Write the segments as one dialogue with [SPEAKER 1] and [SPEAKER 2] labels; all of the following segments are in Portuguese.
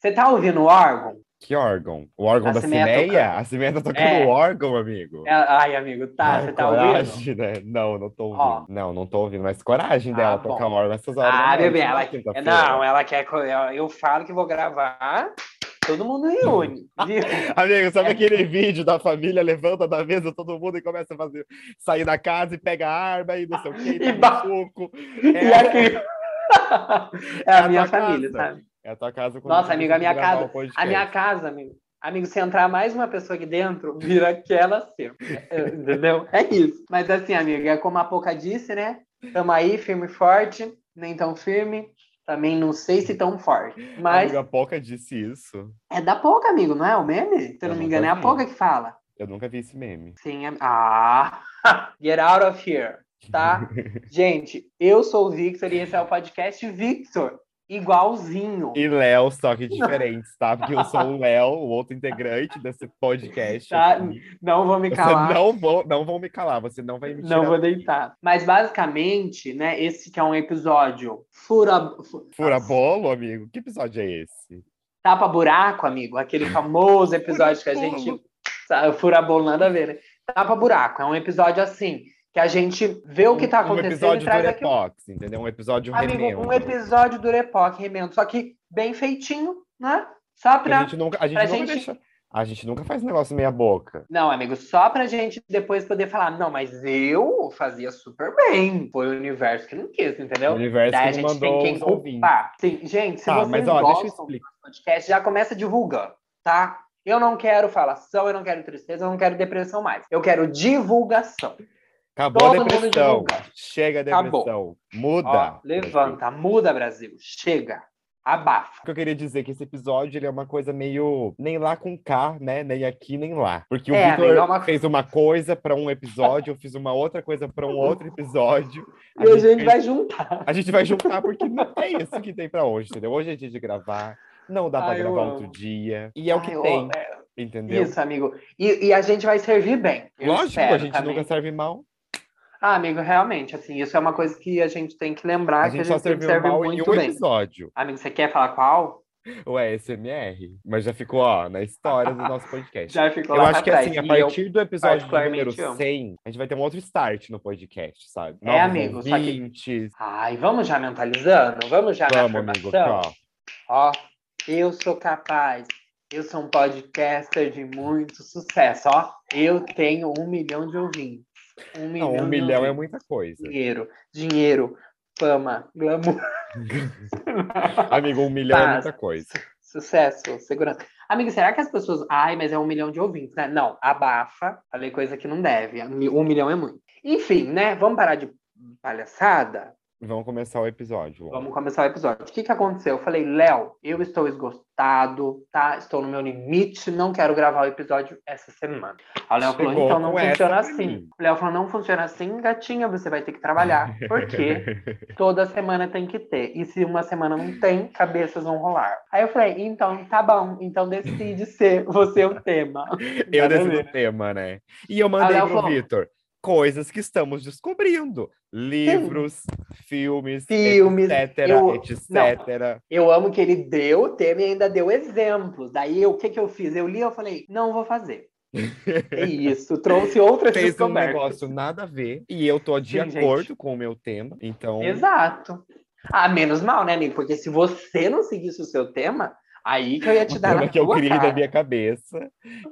[SPEAKER 1] Você tá ouvindo o órgão?
[SPEAKER 2] Que órgão? O órgão
[SPEAKER 1] A
[SPEAKER 2] da
[SPEAKER 1] Cimeia tocando.
[SPEAKER 2] A Cimeia tá tocando
[SPEAKER 1] É.
[SPEAKER 2] o órgão, amigo.
[SPEAKER 1] É, Ai, amigo, tá,
[SPEAKER 2] Ai,
[SPEAKER 1] você tá ouvindo?
[SPEAKER 2] coragem, né? Não, não tô ouvindo.
[SPEAKER 1] Ó.
[SPEAKER 2] Não, não tô ouvindo, mas coragem
[SPEAKER 1] Ah,
[SPEAKER 2] dela
[SPEAKER 1] bom.
[SPEAKER 2] tocar órgão nessas horas.
[SPEAKER 1] Ah,
[SPEAKER 2] noite,
[SPEAKER 1] bebê, ela,
[SPEAKER 2] quinta-feira.
[SPEAKER 1] não, ela quer. Eu, falo que vou gravar, todo mundo reúne, viu?
[SPEAKER 2] Amigo, sabe aquele vídeo da família levanta da mesa todo mundo e começa a fazer sair da casa e pega a arma e não sei o que,
[SPEAKER 1] E
[SPEAKER 2] e
[SPEAKER 1] ba-
[SPEAKER 2] suco.
[SPEAKER 1] E
[SPEAKER 2] É,
[SPEAKER 1] aqui. É a
[SPEAKER 2] a
[SPEAKER 1] minha família,
[SPEAKER 2] casa.
[SPEAKER 1] sabe?
[SPEAKER 2] É a tua casa
[SPEAKER 1] Nossa, amigo, a minha casa-. A minha casa, amigo. Amigo, se entrar mais uma pessoa aqui dentro, vira aquela cena. É, Entendeu? É isso. Mas assim, amigo, é como a Poca disse, né? Tamo aí, firme e forte, nem tão firme, também não sei se tão forte. Mas
[SPEAKER 2] Amiga, a Poca disse isso.
[SPEAKER 1] é da Poca, amigo, não é o meme? Se eu não me engano, é a
[SPEAKER 2] vi.
[SPEAKER 1] Poca que fala.
[SPEAKER 2] Eu nunca vi esse meme.
[SPEAKER 1] Sim, é... Ah! Get out of here, tá? Gente, eu sou o Victor e esse é o podcast Victor. Igualzinho.
[SPEAKER 2] E Léo, só que diferentes, tá? Porque eu sou o Léo, o outro integrante desse podcast.
[SPEAKER 1] Tá. Não vou me
[SPEAKER 2] Você
[SPEAKER 1] calar.
[SPEAKER 2] não vou, não vão me calar, você não vai me tirar.
[SPEAKER 1] Não vou deitar. Mas basicamente, né, esse que é um episódio fura, fu-
[SPEAKER 2] Fura bolo, amigo? Que episódio é esse?
[SPEAKER 1] tapa buraco, amigo, aquele famoso episódio que a gente fura bolo nada a ver, né? Tapa buraco, é um episódio assim que a gente vê o que tá
[SPEAKER 2] Um
[SPEAKER 1] acontecendo e
[SPEAKER 2] episódio do
[SPEAKER 1] traz aqui.
[SPEAKER 2] Repox, entendeu? Um episódio
[SPEAKER 1] Amigo,
[SPEAKER 2] remendo.
[SPEAKER 1] um episódio do Repoc remendo, só que bem feitinho, né? Só pra
[SPEAKER 2] A gente nunca, a gente nunca
[SPEAKER 1] gente-
[SPEAKER 2] deixa. A gente nunca faz negócio meia boca.
[SPEAKER 1] Não, amigo, só pra gente depois poder falar, não, mas eu fazia super bem. Foi o universo que não quis, entendeu?
[SPEAKER 2] O universo
[SPEAKER 1] Daí a
[SPEAKER 2] que
[SPEAKER 1] gente
[SPEAKER 2] mandou
[SPEAKER 1] tem quem culpar. Sim, gente, se
[SPEAKER 2] Tá,
[SPEAKER 1] vocês
[SPEAKER 2] mas ó, deixa eu
[SPEAKER 1] gostam do podcast, já começa divulgando, tá? Eu não quero falação, eu não quero tristeza, eu não quero depressão mais. Eu quero divulgação.
[SPEAKER 2] Acabou a
[SPEAKER 1] Todo mundo
[SPEAKER 2] depressão. Chega a
[SPEAKER 1] Acabou.
[SPEAKER 2] depressão. Muda.
[SPEAKER 1] Ó, levanta, muda, Brasil. Chega. Abafa.
[SPEAKER 2] O que eu queria dizer é que esse episódio ele é uma coisa meio nem lá com K, né? Nem aqui, nem lá. Porque o
[SPEAKER 1] É,
[SPEAKER 2] Victor
[SPEAKER 1] amigo, é uma-
[SPEAKER 2] fez uma coisa para um episódio, eu fiz uma outra coisa para um outro episódio.
[SPEAKER 1] E a gente vai juntar.
[SPEAKER 2] A gente vai juntar porque não é isso que tem para hoje, entendeu? Hoje é dia de gravar, não dá para gravar outro dia. E é o que tem,
[SPEAKER 1] é,
[SPEAKER 2] entendeu?
[SPEAKER 1] Isso, amigo. E, e a gente vai servir bem.
[SPEAKER 2] Lógico, a gente
[SPEAKER 1] também.
[SPEAKER 2] nunca serve mal.
[SPEAKER 1] Ah, amigo, realmente, assim, isso é uma coisa que a gente tem que lembrar
[SPEAKER 2] A
[SPEAKER 1] que
[SPEAKER 2] gente
[SPEAKER 1] a
[SPEAKER 2] só
[SPEAKER 1] gente que
[SPEAKER 2] serviu
[SPEAKER 1] servir
[SPEAKER 2] mal em
[SPEAKER 1] muito
[SPEAKER 2] um
[SPEAKER 1] bem.
[SPEAKER 2] episódio.
[SPEAKER 1] Amigo, você quer falar qual?
[SPEAKER 2] O SMR. Mas já ficou, ó, na história do nosso podcast.
[SPEAKER 1] Já ficou
[SPEAKER 2] Eu
[SPEAKER 1] lá
[SPEAKER 2] acho que
[SPEAKER 1] trás.
[SPEAKER 2] assim, a
[SPEAKER 1] eu-
[SPEAKER 2] partir do episódio número
[SPEAKER 1] amo.
[SPEAKER 2] 100, a gente vai ter um outro start no podcast, sabe?
[SPEAKER 1] É,
[SPEAKER 2] Novos
[SPEAKER 1] amigo, só que-
[SPEAKER 2] ouvintes.
[SPEAKER 1] Ai, vamos já mentalizando? Vamos já na
[SPEAKER 2] Vamos, amigo, ó.
[SPEAKER 1] Ó, eu sou capaz. Eu sou um podcaster de muito sucesso. Ó, eu tenho um milhão de ouvintes. Um milhão,
[SPEAKER 2] Não, um milhão é muita coisa.
[SPEAKER 1] Dinheiro, dinheiro, fama, glamour,
[SPEAKER 2] Amigo, um milhão é
[SPEAKER 1] Paz.
[SPEAKER 2] muita coisa.
[SPEAKER 1] sucesso, segurança. Amigo, será que as pessoas. Ai, mas é um milhão de ouvintes, né? Não, abafa. Falei coisa que não deve. Um milhão é muito. Enfim, né? Vamos parar de palhaçada?
[SPEAKER 2] Vamos começar o episódio.
[SPEAKER 1] Vamos começar o episódio. O que, que aconteceu? Eu falei, Léo, eu estou esgotado, tá? Estou no meu limite, não quero gravar o episódio essa semana. O Léo falou, então não funciona assim. O Léo falou, não funciona assim, gatinha, você vai ter que trabalhar. Por quê? Toda semana tem que ter. E se uma semana não tem, cabeças vão rolar. Aí eu falei, então tá bom, então decide ser você o tema.
[SPEAKER 2] Eu
[SPEAKER 1] a
[SPEAKER 2] decido o tema, né? E eu mandei pro
[SPEAKER 1] falou-
[SPEAKER 2] Vitor. Coisas que estamos descobrindo. Livros, filmes,
[SPEAKER 1] Filmes,
[SPEAKER 2] etc,
[SPEAKER 1] eu-
[SPEAKER 2] etc.
[SPEAKER 1] Eu amo que ele deu o tema e ainda deu exemplos. Daí o que, que eu fiz? Eu li eu falei, não vou fazer. É isso, trouxe outras
[SPEAKER 2] Fez um negócio nada a ver. E eu tô de
[SPEAKER 1] Sim,
[SPEAKER 2] acordo
[SPEAKER 1] gente.
[SPEAKER 2] com o meu tema. Então,
[SPEAKER 1] Exato. Ah, menos mal, né, amigo? Porque se você não seguisse o seu tema, aí que eu ia te dar na
[SPEAKER 2] que eu criei
[SPEAKER 1] cara.
[SPEAKER 2] na minha cabeça,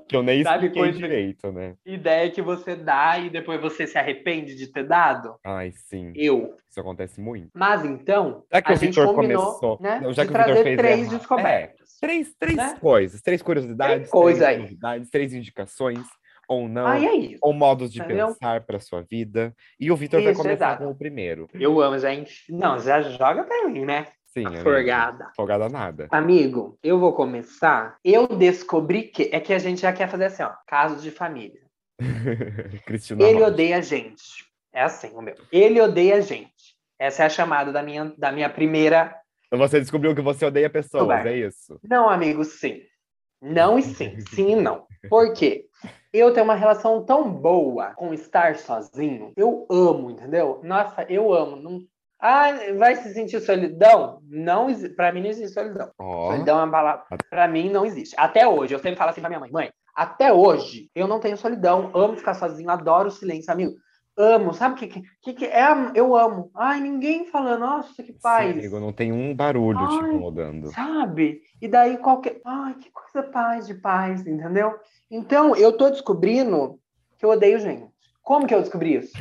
[SPEAKER 2] que eu nem
[SPEAKER 1] Sabe
[SPEAKER 2] expliquei direito, né?
[SPEAKER 1] Ideia que você dá e depois você se arrepende de ter dado.
[SPEAKER 2] Ai, sim.
[SPEAKER 1] Eu.
[SPEAKER 2] Isso acontece muito.
[SPEAKER 1] Mas então,
[SPEAKER 2] Já que o
[SPEAKER 1] gente
[SPEAKER 2] Vitor
[SPEAKER 1] combinou
[SPEAKER 2] começou,
[SPEAKER 1] né,
[SPEAKER 2] não, já que o Vitor fez
[SPEAKER 1] três
[SPEAKER 2] errado.
[SPEAKER 1] descobertas.
[SPEAKER 2] Três, três
[SPEAKER 1] Né?
[SPEAKER 2] coisas, três curiosidades,
[SPEAKER 1] Três coisa
[SPEAKER 2] três
[SPEAKER 1] aí.
[SPEAKER 2] novidades, três indicações, ou não,
[SPEAKER 1] Aí é isso.
[SPEAKER 2] ou modos de
[SPEAKER 1] Entendeu?
[SPEAKER 2] pensar para sua vida. E o Vitor vai começar
[SPEAKER 1] exato.
[SPEAKER 2] com o primeiro.
[SPEAKER 1] Eu amo, já. enf- Não, já joga pra mim, né?
[SPEAKER 2] Sim.
[SPEAKER 1] Forgada.
[SPEAKER 2] Folgada nada.
[SPEAKER 1] Amigo, eu vou começar. Eu descobri que. É que a gente já quer fazer assim, ó. Casos de família.
[SPEAKER 2] Cristina
[SPEAKER 1] Ele
[SPEAKER 2] Rocha.
[SPEAKER 1] odeia a gente. É assim o meu. Ele odeia a gente. Essa é a chamada da minha, da minha primeira.
[SPEAKER 2] Então você descobriu que você odeia pessoas, é isso?
[SPEAKER 1] Não, amigo, sim. Não e sim. Sim e não. Por quê? Eu tenho uma relação tão boa com estar sozinho. Eu amo, entendeu? Nossa, eu amo. Não... Ah, vai se sentir solidão? Não, pra mim não existe solidão.
[SPEAKER 2] Ó,
[SPEAKER 1] Solidão é uma palavra. Pra mim não existe. Até hoje, eu sempre falo assim pra minha mãe: mãe, até hoje eu não tenho solidão. Amo ficar sozinho, adoro o silêncio, amigo. Amo, sabe o que, que, que, é? Eu amo. Ai, ninguém falando, nossa, que
[SPEAKER 2] sim,
[SPEAKER 1] paz.
[SPEAKER 2] amigo, não tem um barulho te
[SPEAKER 1] Ai,
[SPEAKER 2] incomodando.
[SPEAKER 1] Sabe? E daí qualquer. Ai, que coisa paz de paz, entendeu? Então, eu tô descobrindo que eu odeio gente. Como que eu descobri isso?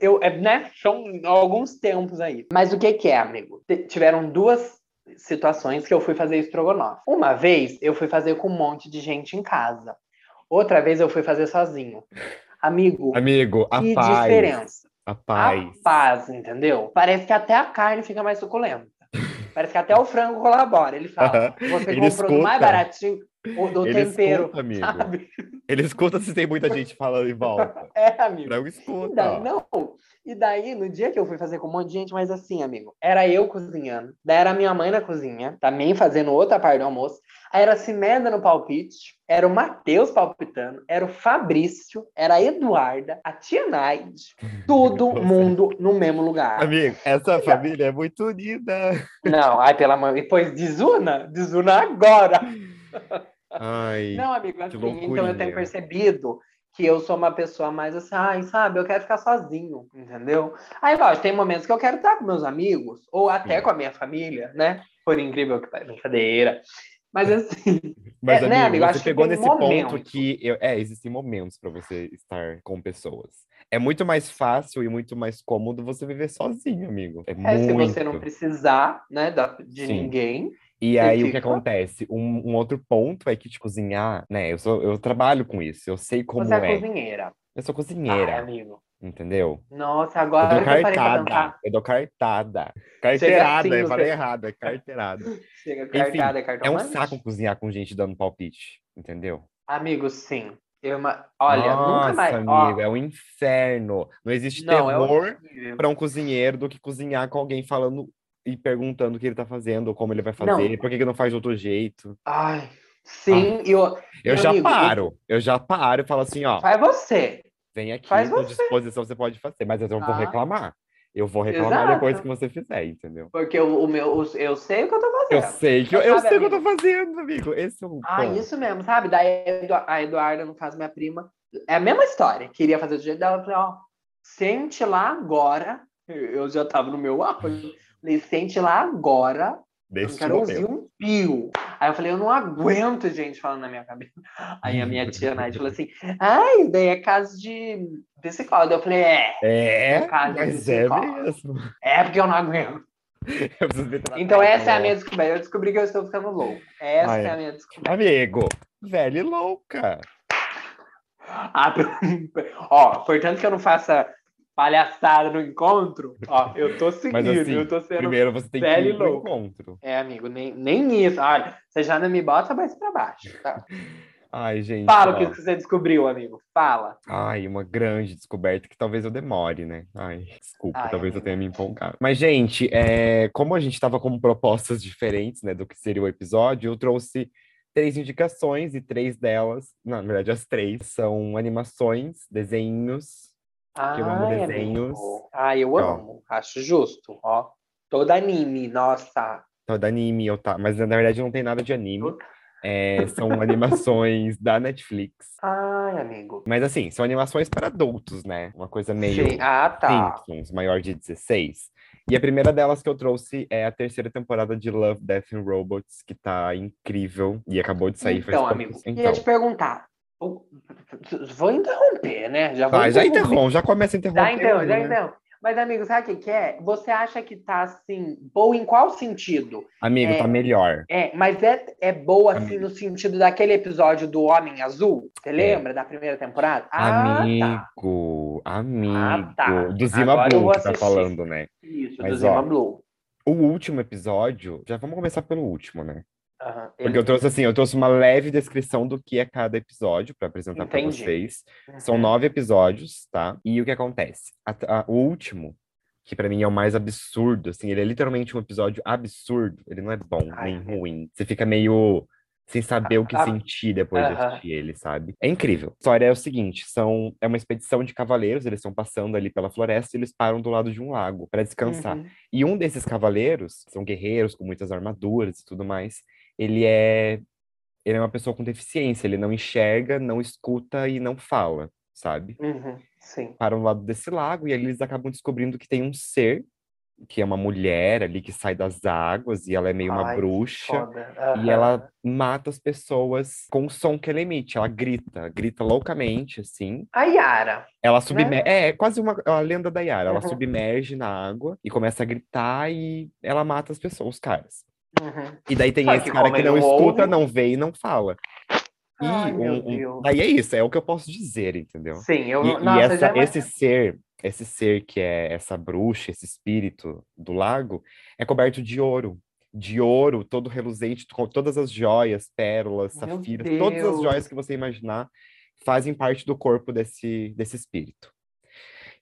[SPEAKER 1] Eu, é, né? São alguns tempos aí. Mas o que que é, amigo? Tiveram duas situações que eu fui fazer estrogonofe. Uma vez eu fui fazer com um monte de gente em casa. Outra vez eu fui fazer sozinho. Amigo,
[SPEAKER 2] Amigo, a
[SPEAKER 1] que
[SPEAKER 2] paz.
[SPEAKER 1] diferença.
[SPEAKER 2] A paz.
[SPEAKER 1] A paz, entendeu? Parece que até a carne fica mais suculenta. Parece que até o frango colabora. Ele fala, você
[SPEAKER 2] Ele
[SPEAKER 1] comprou do mais
[SPEAKER 2] escuta.
[SPEAKER 1] baratinho, o do
[SPEAKER 2] Ele
[SPEAKER 1] tempero,
[SPEAKER 2] escuta, amigo.
[SPEAKER 1] sabe?
[SPEAKER 2] Ele escuta se tem muita gente falando em volta.
[SPEAKER 1] É, amigo.
[SPEAKER 2] Frango
[SPEAKER 1] E
[SPEAKER 2] escuta.
[SPEAKER 1] daí,
[SPEAKER 2] ó.
[SPEAKER 1] não. E daí, no dia que eu fui fazer com um monte de gente, mas assim, amigo, era eu cozinhando. Daí era minha mãe na cozinha, também fazendo outra parte do almoço. Aí era a Cimeda no palpite, era o Matheus palpitando, era o Fabrício, era a Eduarda, a tia Naide, todo mundo no mesmo lugar.
[SPEAKER 2] Amigo, essa família é muito unida.
[SPEAKER 1] Não, ai, pela mãe. E Depois desuna, desuna agora.
[SPEAKER 2] Ai,
[SPEAKER 1] Não, amigo, assim, então eu tenho percebido que eu sou uma pessoa mais assim, ai, sabe, eu quero ficar sozinho, entendeu? Aí, lógico, tem momentos que eu quero estar com meus amigos, ou até
[SPEAKER 2] Sim.
[SPEAKER 1] com a minha família, né? Por incrível que pareça, brincadeira. Mas assim,
[SPEAKER 2] Mas,
[SPEAKER 1] É, né,
[SPEAKER 2] amigo,
[SPEAKER 1] amigo?
[SPEAKER 2] você
[SPEAKER 1] Acho
[SPEAKER 2] pegou nesse ponto
[SPEAKER 1] momentos.
[SPEAKER 2] que eu, é, existem momentos para você estar com pessoas. É muito mais fácil e muito mais cômodo você viver sozinho, amigo. É,
[SPEAKER 1] é, se
[SPEAKER 2] muito.
[SPEAKER 1] você não precisar, né, de
[SPEAKER 2] Sim.
[SPEAKER 1] ninguém.
[SPEAKER 2] E
[SPEAKER 1] você
[SPEAKER 2] aí o que acontece? Um, um outro ponto é que te cozinhar, né? Eu sou, eu trabalho com isso, eu sei como
[SPEAKER 1] você é,
[SPEAKER 2] é.
[SPEAKER 1] cozinheira.
[SPEAKER 2] Eu sou
[SPEAKER 1] Ai,
[SPEAKER 2] cozinheira,
[SPEAKER 1] amigo.
[SPEAKER 2] entendeu?
[SPEAKER 1] Nossa, agora
[SPEAKER 2] dou
[SPEAKER 1] eu pra
[SPEAKER 2] cartada, eu dou cartada. Carteirada,
[SPEAKER 1] assim
[SPEAKER 2] eu falei errado, é carteirada.
[SPEAKER 1] Chega
[SPEAKER 2] Enfim,
[SPEAKER 1] cartada, é
[SPEAKER 2] É um saco cozinhar com gente dando palpite, entendeu?
[SPEAKER 1] Amigo, sim. Eu, olha, nunca
[SPEAKER 2] Nossa,
[SPEAKER 1] mais.
[SPEAKER 2] amigo,
[SPEAKER 1] ó,
[SPEAKER 2] é um inferno. Não existe
[SPEAKER 1] não, é
[SPEAKER 2] terror
[SPEAKER 1] horrível.
[SPEAKER 2] para um cozinheiro do que cozinhar com alguém falando e perguntando o que ele tá fazendo, ou como ele vai
[SPEAKER 1] Não.
[SPEAKER 2] fazer, por que que não faz de outro jeito.
[SPEAKER 1] Ai, sim, e eu,
[SPEAKER 2] Eu já
[SPEAKER 1] amigo,
[SPEAKER 2] paro, eu já paro e falo assim, ó,
[SPEAKER 1] faz você.
[SPEAKER 2] vem aqui,
[SPEAKER 1] faz
[SPEAKER 2] à disposição você pode fazer, mas eu não vou
[SPEAKER 1] Ah.
[SPEAKER 2] reclamar. Eu vou reclamar
[SPEAKER 1] Exato.
[SPEAKER 2] depois que você fizer, entendeu?
[SPEAKER 1] Porque o, o meu, o- eu sei o que eu tô
[SPEAKER 2] Eu
[SPEAKER 1] fazendo.
[SPEAKER 2] sei que eu, eu
[SPEAKER 1] sabe,
[SPEAKER 2] sei o que eu tô fazendo, amigo. Esse é o
[SPEAKER 1] Ah,
[SPEAKER 2] ponto.
[SPEAKER 1] isso mesmo, sabe? Daí a Eduarda, no caso, minha prima, é a mesma história. Queria fazer do jeito dela. Eu falei, ó, sente lá agora. Eu já tava no meu auge. Sente lá agora. Eu
[SPEAKER 2] Desse
[SPEAKER 1] quero ouvir um pio. Aí eu falei, eu não aguento gente falando na minha cabeça. Aí a minha tia Nath falou assim, ai, daí é caso de psicóloga. Eu falei, é,
[SPEAKER 2] É,
[SPEAKER 1] caso,
[SPEAKER 2] mas é
[SPEAKER 1] psicólogo.
[SPEAKER 2] mesmo.
[SPEAKER 1] é porque eu não aguento.
[SPEAKER 2] Eu
[SPEAKER 1] Então essa é a minha descoberta. Eu descobri que eu estou ficando louco. Essa
[SPEAKER 2] Ai.
[SPEAKER 1] é a minha descoberta.
[SPEAKER 2] Amigo, velho e louca.
[SPEAKER 1] Ah, ó, portanto que eu não faça palhaçada no encontro, ó, eu tô seguindo,
[SPEAKER 2] Mas assim,
[SPEAKER 1] eu tô sendo...
[SPEAKER 2] primeiro você tem que ir pro
[SPEAKER 1] louco.
[SPEAKER 2] encontro.
[SPEAKER 1] É, amigo, nem, nem isso. Olha, você já não me bota mais pra baixo, tá?
[SPEAKER 2] Ai, gente.
[SPEAKER 1] Fala o
[SPEAKER 2] ó.
[SPEAKER 1] que você descobriu, amigo. Fala.
[SPEAKER 2] Ai, uma grande descoberta que talvez eu demore, né? Ai, desculpa,
[SPEAKER 1] Ai,
[SPEAKER 2] talvez eu
[SPEAKER 1] amigo.
[SPEAKER 2] tenha me empolgado. Mas, gente, é, como a gente estava com propostas diferentes, né, do que seria o episódio, eu trouxe três indicações e três delas, na verdade, as três são animações, desenhos. Eu amo desenhos.
[SPEAKER 1] amigo. Ai, eu amo. Acho justo, ó. Todo anime, nossa.
[SPEAKER 2] Todo anime, eu tá, mas na verdade não tem nada de anime. É, são animações da Netflix.
[SPEAKER 1] Ai, amigo.
[SPEAKER 2] Mas assim, são animações para adultos, né? Uma coisa meio
[SPEAKER 1] Sim. Ah, tá.
[SPEAKER 2] Simpsons, maior de 16. E a primeira delas que eu trouxe é a terceira temporada de Love, Death and Robots, que tá incrível e acabou de sair faz
[SPEAKER 1] Então,
[SPEAKER 2] pouco-
[SPEAKER 1] amigo,
[SPEAKER 2] Então,
[SPEAKER 1] ia te perguntar. Vou interromper, né? Já
[SPEAKER 2] vai, já interrompe, já começa a
[SPEAKER 1] Já
[SPEAKER 2] interromper.
[SPEAKER 1] então, já
[SPEAKER 2] né?
[SPEAKER 1] então. Mas, amigo, sabe o que, é? Você acha que tá assim, boa em qual sentido?
[SPEAKER 2] Amigo,
[SPEAKER 1] É.
[SPEAKER 2] tá melhor.
[SPEAKER 1] É, mas é, é boa assim
[SPEAKER 2] Amigo.
[SPEAKER 1] no sentido daquele episódio do Homem Azul? Você lembra da primeira temporada? Ah, tá.
[SPEAKER 2] amigo, amigo.
[SPEAKER 1] Ah, tá.
[SPEAKER 2] Do Zima
[SPEAKER 1] Agora
[SPEAKER 2] Blue que tá falando, né?
[SPEAKER 1] Isso,
[SPEAKER 2] Mas,
[SPEAKER 1] do Zima
[SPEAKER 2] ó,
[SPEAKER 1] Blue.
[SPEAKER 2] O último episódio, já vamos começar pelo último, né?
[SPEAKER 1] Aham,
[SPEAKER 2] Porque
[SPEAKER 1] ele-
[SPEAKER 2] eu trouxe assim, eu trouxe uma leve descrição do que é cada episódio para apresentar para vocês. São
[SPEAKER 1] Uhum.
[SPEAKER 2] nove episódios, tá? E o que acontece? A- a- o último, que pra mim é o mais absurdo, assim, ele é literalmente um episódio absurdo. Ele não é bom
[SPEAKER 1] Ai,
[SPEAKER 2] nem ruim. Você fica meio sem saber o que
[SPEAKER 1] Ah,
[SPEAKER 2] sentir depois de assistir ele, sabe? É incrível. A história é o seguinte, são é uma expedição de cavaleiros, eles estão passando ali pela floresta e eles param do lado de um lago para descansar.
[SPEAKER 1] Uhum.
[SPEAKER 2] E um desses cavaleiros, são guerreiros com muitas armaduras e tudo mais, ele é ele é uma pessoa com deficiência, ele não enxerga, não escuta e não fala, sabe?
[SPEAKER 1] Uhum. Sim.
[SPEAKER 2] Param do lado desse lago e eles acabam descobrindo que tem um ser que é uma mulher ali que sai das águas e ela é meio uma
[SPEAKER 1] Ai,
[SPEAKER 2] bruxa.
[SPEAKER 1] Foda.
[SPEAKER 2] E ela mata as pessoas com o som que ela emite. Ela grita, grita loucamente, assim.
[SPEAKER 1] A Yara.
[SPEAKER 2] Ela submerge.
[SPEAKER 1] Né?
[SPEAKER 2] É, é quase uma a lenda da Yara. Ela
[SPEAKER 1] Uhum.
[SPEAKER 2] submerge na água e começa a gritar e ela mata as pessoas, os caras.
[SPEAKER 1] Uhum.
[SPEAKER 2] E daí tem
[SPEAKER 1] Só
[SPEAKER 2] esse
[SPEAKER 1] que
[SPEAKER 2] cara que não escuta,
[SPEAKER 1] ouve-
[SPEAKER 2] não vê e não fala. E
[SPEAKER 1] Ai,
[SPEAKER 2] um- um-
[SPEAKER 1] Deus.
[SPEAKER 2] daí é isso, é o que eu posso dizer, entendeu?
[SPEAKER 1] Sim, eu
[SPEAKER 2] E,
[SPEAKER 1] não.
[SPEAKER 2] e
[SPEAKER 1] Nossa,
[SPEAKER 2] essa-
[SPEAKER 1] já
[SPEAKER 2] esse ser, esse ser que é essa bruxa, esse espírito do lago, é coberto de ouro. De ouro, todo reluzente, com todas as joias, pérolas,
[SPEAKER 1] Meu
[SPEAKER 2] safiras, todas as
[SPEAKER 1] Deus.
[SPEAKER 2] joias que você imaginar fazem parte do corpo desse, desse espírito.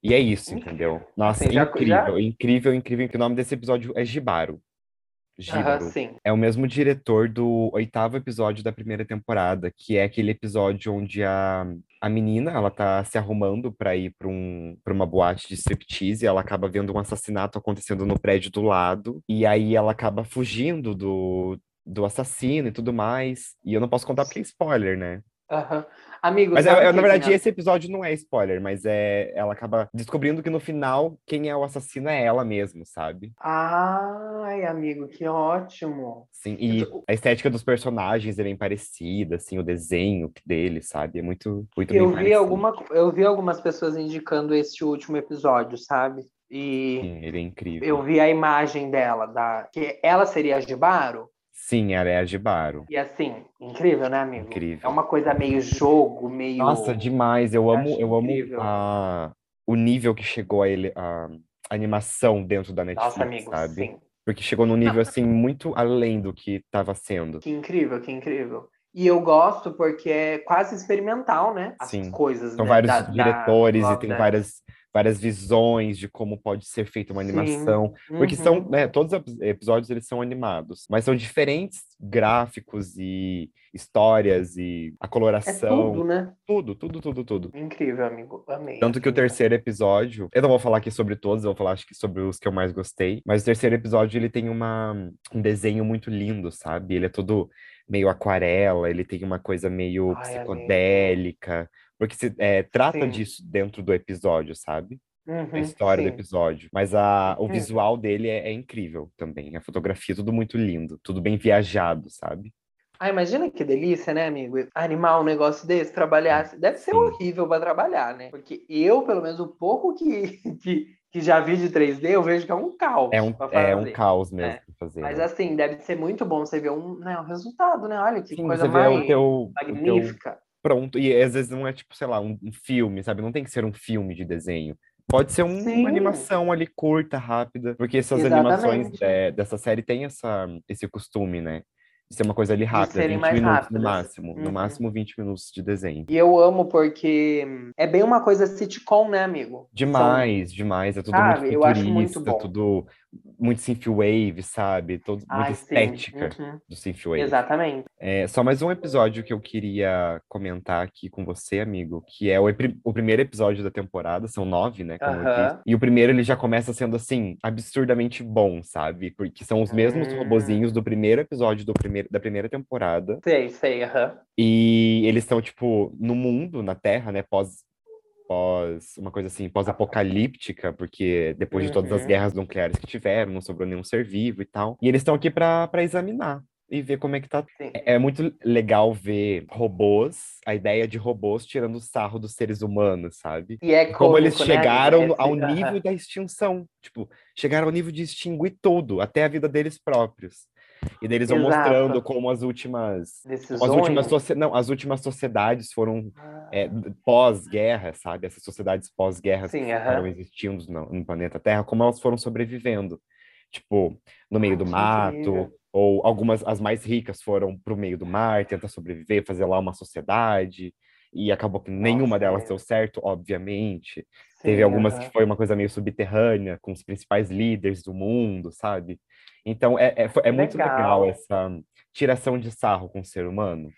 [SPEAKER 2] E é isso,
[SPEAKER 1] Incrível.
[SPEAKER 2] entendeu? Nossa,
[SPEAKER 1] Assim, já-
[SPEAKER 2] incrível, incrível, incrível. O nome desse episódio é Gibaro. Gíbaro.
[SPEAKER 1] sim.
[SPEAKER 2] É o mesmo diretor do oitavo episódio da primeira temporada, que é aquele episódio onde a, a menina, ela tá se arrumando pra ir pra, um, pra uma boate de striptease e ela acaba vendo um assassinato acontecendo no prédio do lado, e aí ela acaba fugindo do, do assassino e tudo mais. E eu não posso contar porque é spoiler, né?
[SPEAKER 1] Aham. Amigo,
[SPEAKER 2] Mas, é- é, na verdade, esse episódio não é spoiler, mas é ela acaba descobrindo que no final, quem é o assassino é ela mesmo, sabe?
[SPEAKER 1] Ai, amigo, que ótimo.
[SPEAKER 2] Sim, e
[SPEAKER 1] Então,
[SPEAKER 2] a estética dos personagens é bem parecida, assim, o desenho dele, sabe? É muito, muito
[SPEAKER 1] Eu
[SPEAKER 2] bem
[SPEAKER 1] vi,
[SPEAKER 2] parecido.
[SPEAKER 1] alguma, eu vi algumas pessoas indicando este último episódio, sabe? E
[SPEAKER 2] Sim, ele é incrível.
[SPEAKER 1] eu vi a imagem dela, da que ela seria a Jibaro.
[SPEAKER 2] Sim, ela é a Jibaro.
[SPEAKER 1] E assim, incrível, né, amigo?
[SPEAKER 2] Incrível.
[SPEAKER 1] É uma coisa meio jogo, meio.
[SPEAKER 2] Nossa, demais. Eu amo, eu amo a, o nível que chegou a ele, a, a animação dentro da Netflix,
[SPEAKER 1] Nossa, amigo,
[SPEAKER 2] sabe?
[SPEAKER 1] sim.
[SPEAKER 2] Porque chegou num nível, assim, muito além do que estava sendo.
[SPEAKER 1] Que incrível, que incrível. E eu gosto porque é quase experimental, né? As
[SPEAKER 2] Sim.
[SPEAKER 1] coisas.
[SPEAKER 2] São
[SPEAKER 1] né,
[SPEAKER 2] vários
[SPEAKER 1] da- da
[SPEAKER 2] diretores e
[SPEAKER 1] Love
[SPEAKER 2] tem várias, várias visões de como pode ser feita uma animação. Porque são,
[SPEAKER 1] Uhum.
[SPEAKER 2] né, todos os ep- episódios eles são animados, mas são diferentes gráficos e histórias e a
[SPEAKER 1] É
[SPEAKER 2] coloração,
[SPEAKER 1] tudo, né?
[SPEAKER 2] tudo, tudo, tudo, tudo.
[SPEAKER 1] Incrível, amigo. Amei.
[SPEAKER 2] Tanto que o terceiro episódio, eu não vou falar aqui sobre todos, eu vou falar acho que sobre os que eu mais gostei, mas o terceiro episódio ele tem uma, um desenho muito lindo, sabe? Ele é todo meio aquarela, ele tem uma coisa meio
[SPEAKER 1] Ai, amigo.
[SPEAKER 2] Porque se, é, trata
[SPEAKER 1] Sim.
[SPEAKER 2] disso dentro do episódio, sabe?
[SPEAKER 1] Uhum,
[SPEAKER 2] a história do
[SPEAKER 1] sim.
[SPEAKER 2] episódio. Mas a, o
[SPEAKER 1] Uhum.
[SPEAKER 2] visual dele é, é incrível também. A fotografia, tudo muito lindo, tudo bem viajado, sabe?
[SPEAKER 1] Ah, imagina que delícia, né, amigo? Animar um negócio desse, trabalhar. Deve ser
[SPEAKER 2] Sim.
[SPEAKER 1] horrível para trabalhar, né? Porque eu, pelo menos, o pouco que, que, que já vi de 3D, eu vejo que é um caos.
[SPEAKER 2] É um, é um caos mesmo
[SPEAKER 1] É.
[SPEAKER 2] pra fazer.
[SPEAKER 1] Mas
[SPEAKER 2] né?
[SPEAKER 1] assim, deve ser muito bom você ver um, né, um resultado, né? Olha que
[SPEAKER 2] Sim,
[SPEAKER 1] coisa
[SPEAKER 2] você vê
[SPEAKER 1] mais
[SPEAKER 2] teu
[SPEAKER 1] magnífica.
[SPEAKER 2] Pronto. E às vezes não é tipo, sei lá, um, um filme, sabe? Não tem que ser um filme de desenho. Pode ser um- uma animação ali curta, rápida, porque essas
[SPEAKER 1] Exatamente.
[SPEAKER 2] animações é, dessa série têm essa, esse costume, né? De ser uma coisa ali rápida,
[SPEAKER 1] serem
[SPEAKER 2] 20
[SPEAKER 1] mais
[SPEAKER 2] minutos
[SPEAKER 1] rápidas.
[SPEAKER 2] no máximo. No
[SPEAKER 1] Uhum.
[SPEAKER 2] máximo 20 minutos de desenho.
[SPEAKER 1] E eu amo porque é bem uma coisa sitcom, né, amigo?
[SPEAKER 2] Demais, demais. É tudo
[SPEAKER 1] Sabe,
[SPEAKER 2] muito
[SPEAKER 1] eu acho muito
[SPEAKER 2] futurista,
[SPEAKER 1] bom.
[SPEAKER 2] tudo muito synthwave, sabe? Todo,
[SPEAKER 1] Ai, sim.
[SPEAKER 2] estética
[SPEAKER 1] Uhum.
[SPEAKER 2] do synthwave.
[SPEAKER 1] Exatamente.
[SPEAKER 2] É, só mais um episódio que eu queria comentar aqui com você, amigo, que é o, o primeiro episódio da temporada, são nove, né, disse. E o primeiro ele já começa sendo, assim, absurdamente bom, sabe? Porque são os mesmos
[SPEAKER 1] Hum.
[SPEAKER 2] robozinhos do primeiro episódio do primeiro, da primeira temporada.
[SPEAKER 1] Sei, sei, aham.
[SPEAKER 2] E eles estão, tipo, no mundo, na Terra, né? Pós, pós uma coisa assim, pós-apocalíptica, porque depois de todas as
[SPEAKER 1] Uhum.
[SPEAKER 2] guerras nucleares que tiveram, não sobrou nenhum ser vivo e tal. E eles estão aqui pra pra examinar e ver como é que tá.
[SPEAKER 1] Sim.
[SPEAKER 2] É é muito legal ver robôs, a ideia de robôs tirando sarro dos seres humanos, sabe?
[SPEAKER 1] E é
[SPEAKER 2] E como eles
[SPEAKER 1] né,
[SPEAKER 2] chegaram
[SPEAKER 1] Esse-
[SPEAKER 2] ao nível da extinção. Tipo, chegaram ao nível de extinguir tudo, até a vida deles próprios. E daí eles vão
[SPEAKER 1] Exato.
[SPEAKER 2] mostrando como as últimas
[SPEAKER 1] Decisões.
[SPEAKER 2] as últimas, não, as últimas sociedades foram
[SPEAKER 1] Ah,
[SPEAKER 2] é, pós-guerra, sabe? Essas sociedades pós-guerra que
[SPEAKER 1] Sim,
[SPEAKER 2] ficaram
[SPEAKER 1] aham.
[SPEAKER 2] existindo no, no planeta Terra, como elas foram sobrevivendo. Tipo, no meio
[SPEAKER 1] Ai,
[SPEAKER 2] do mato,
[SPEAKER 1] incrível.
[SPEAKER 2] ou algumas, as mais ricas foram pro meio do mar, tentar sobreviver, fazer lá uma sociedade, e acabou que nenhuma
[SPEAKER 1] Nossa,
[SPEAKER 2] delas
[SPEAKER 1] é.
[SPEAKER 2] deu certo, obviamente.
[SPEAKER 1] Sim,
[SPEAKER 2] Teve algumas
[SPEAKER 1] aham.
[SPEAKER 2] que foi uma coisa meio subterrânea, com os principais líderes do mundo, sabe? Então é, é, é muito legal
[SPEAKER 1] Legal.
[SPEAKER 2] essa, tiração de sarro com o ser humano.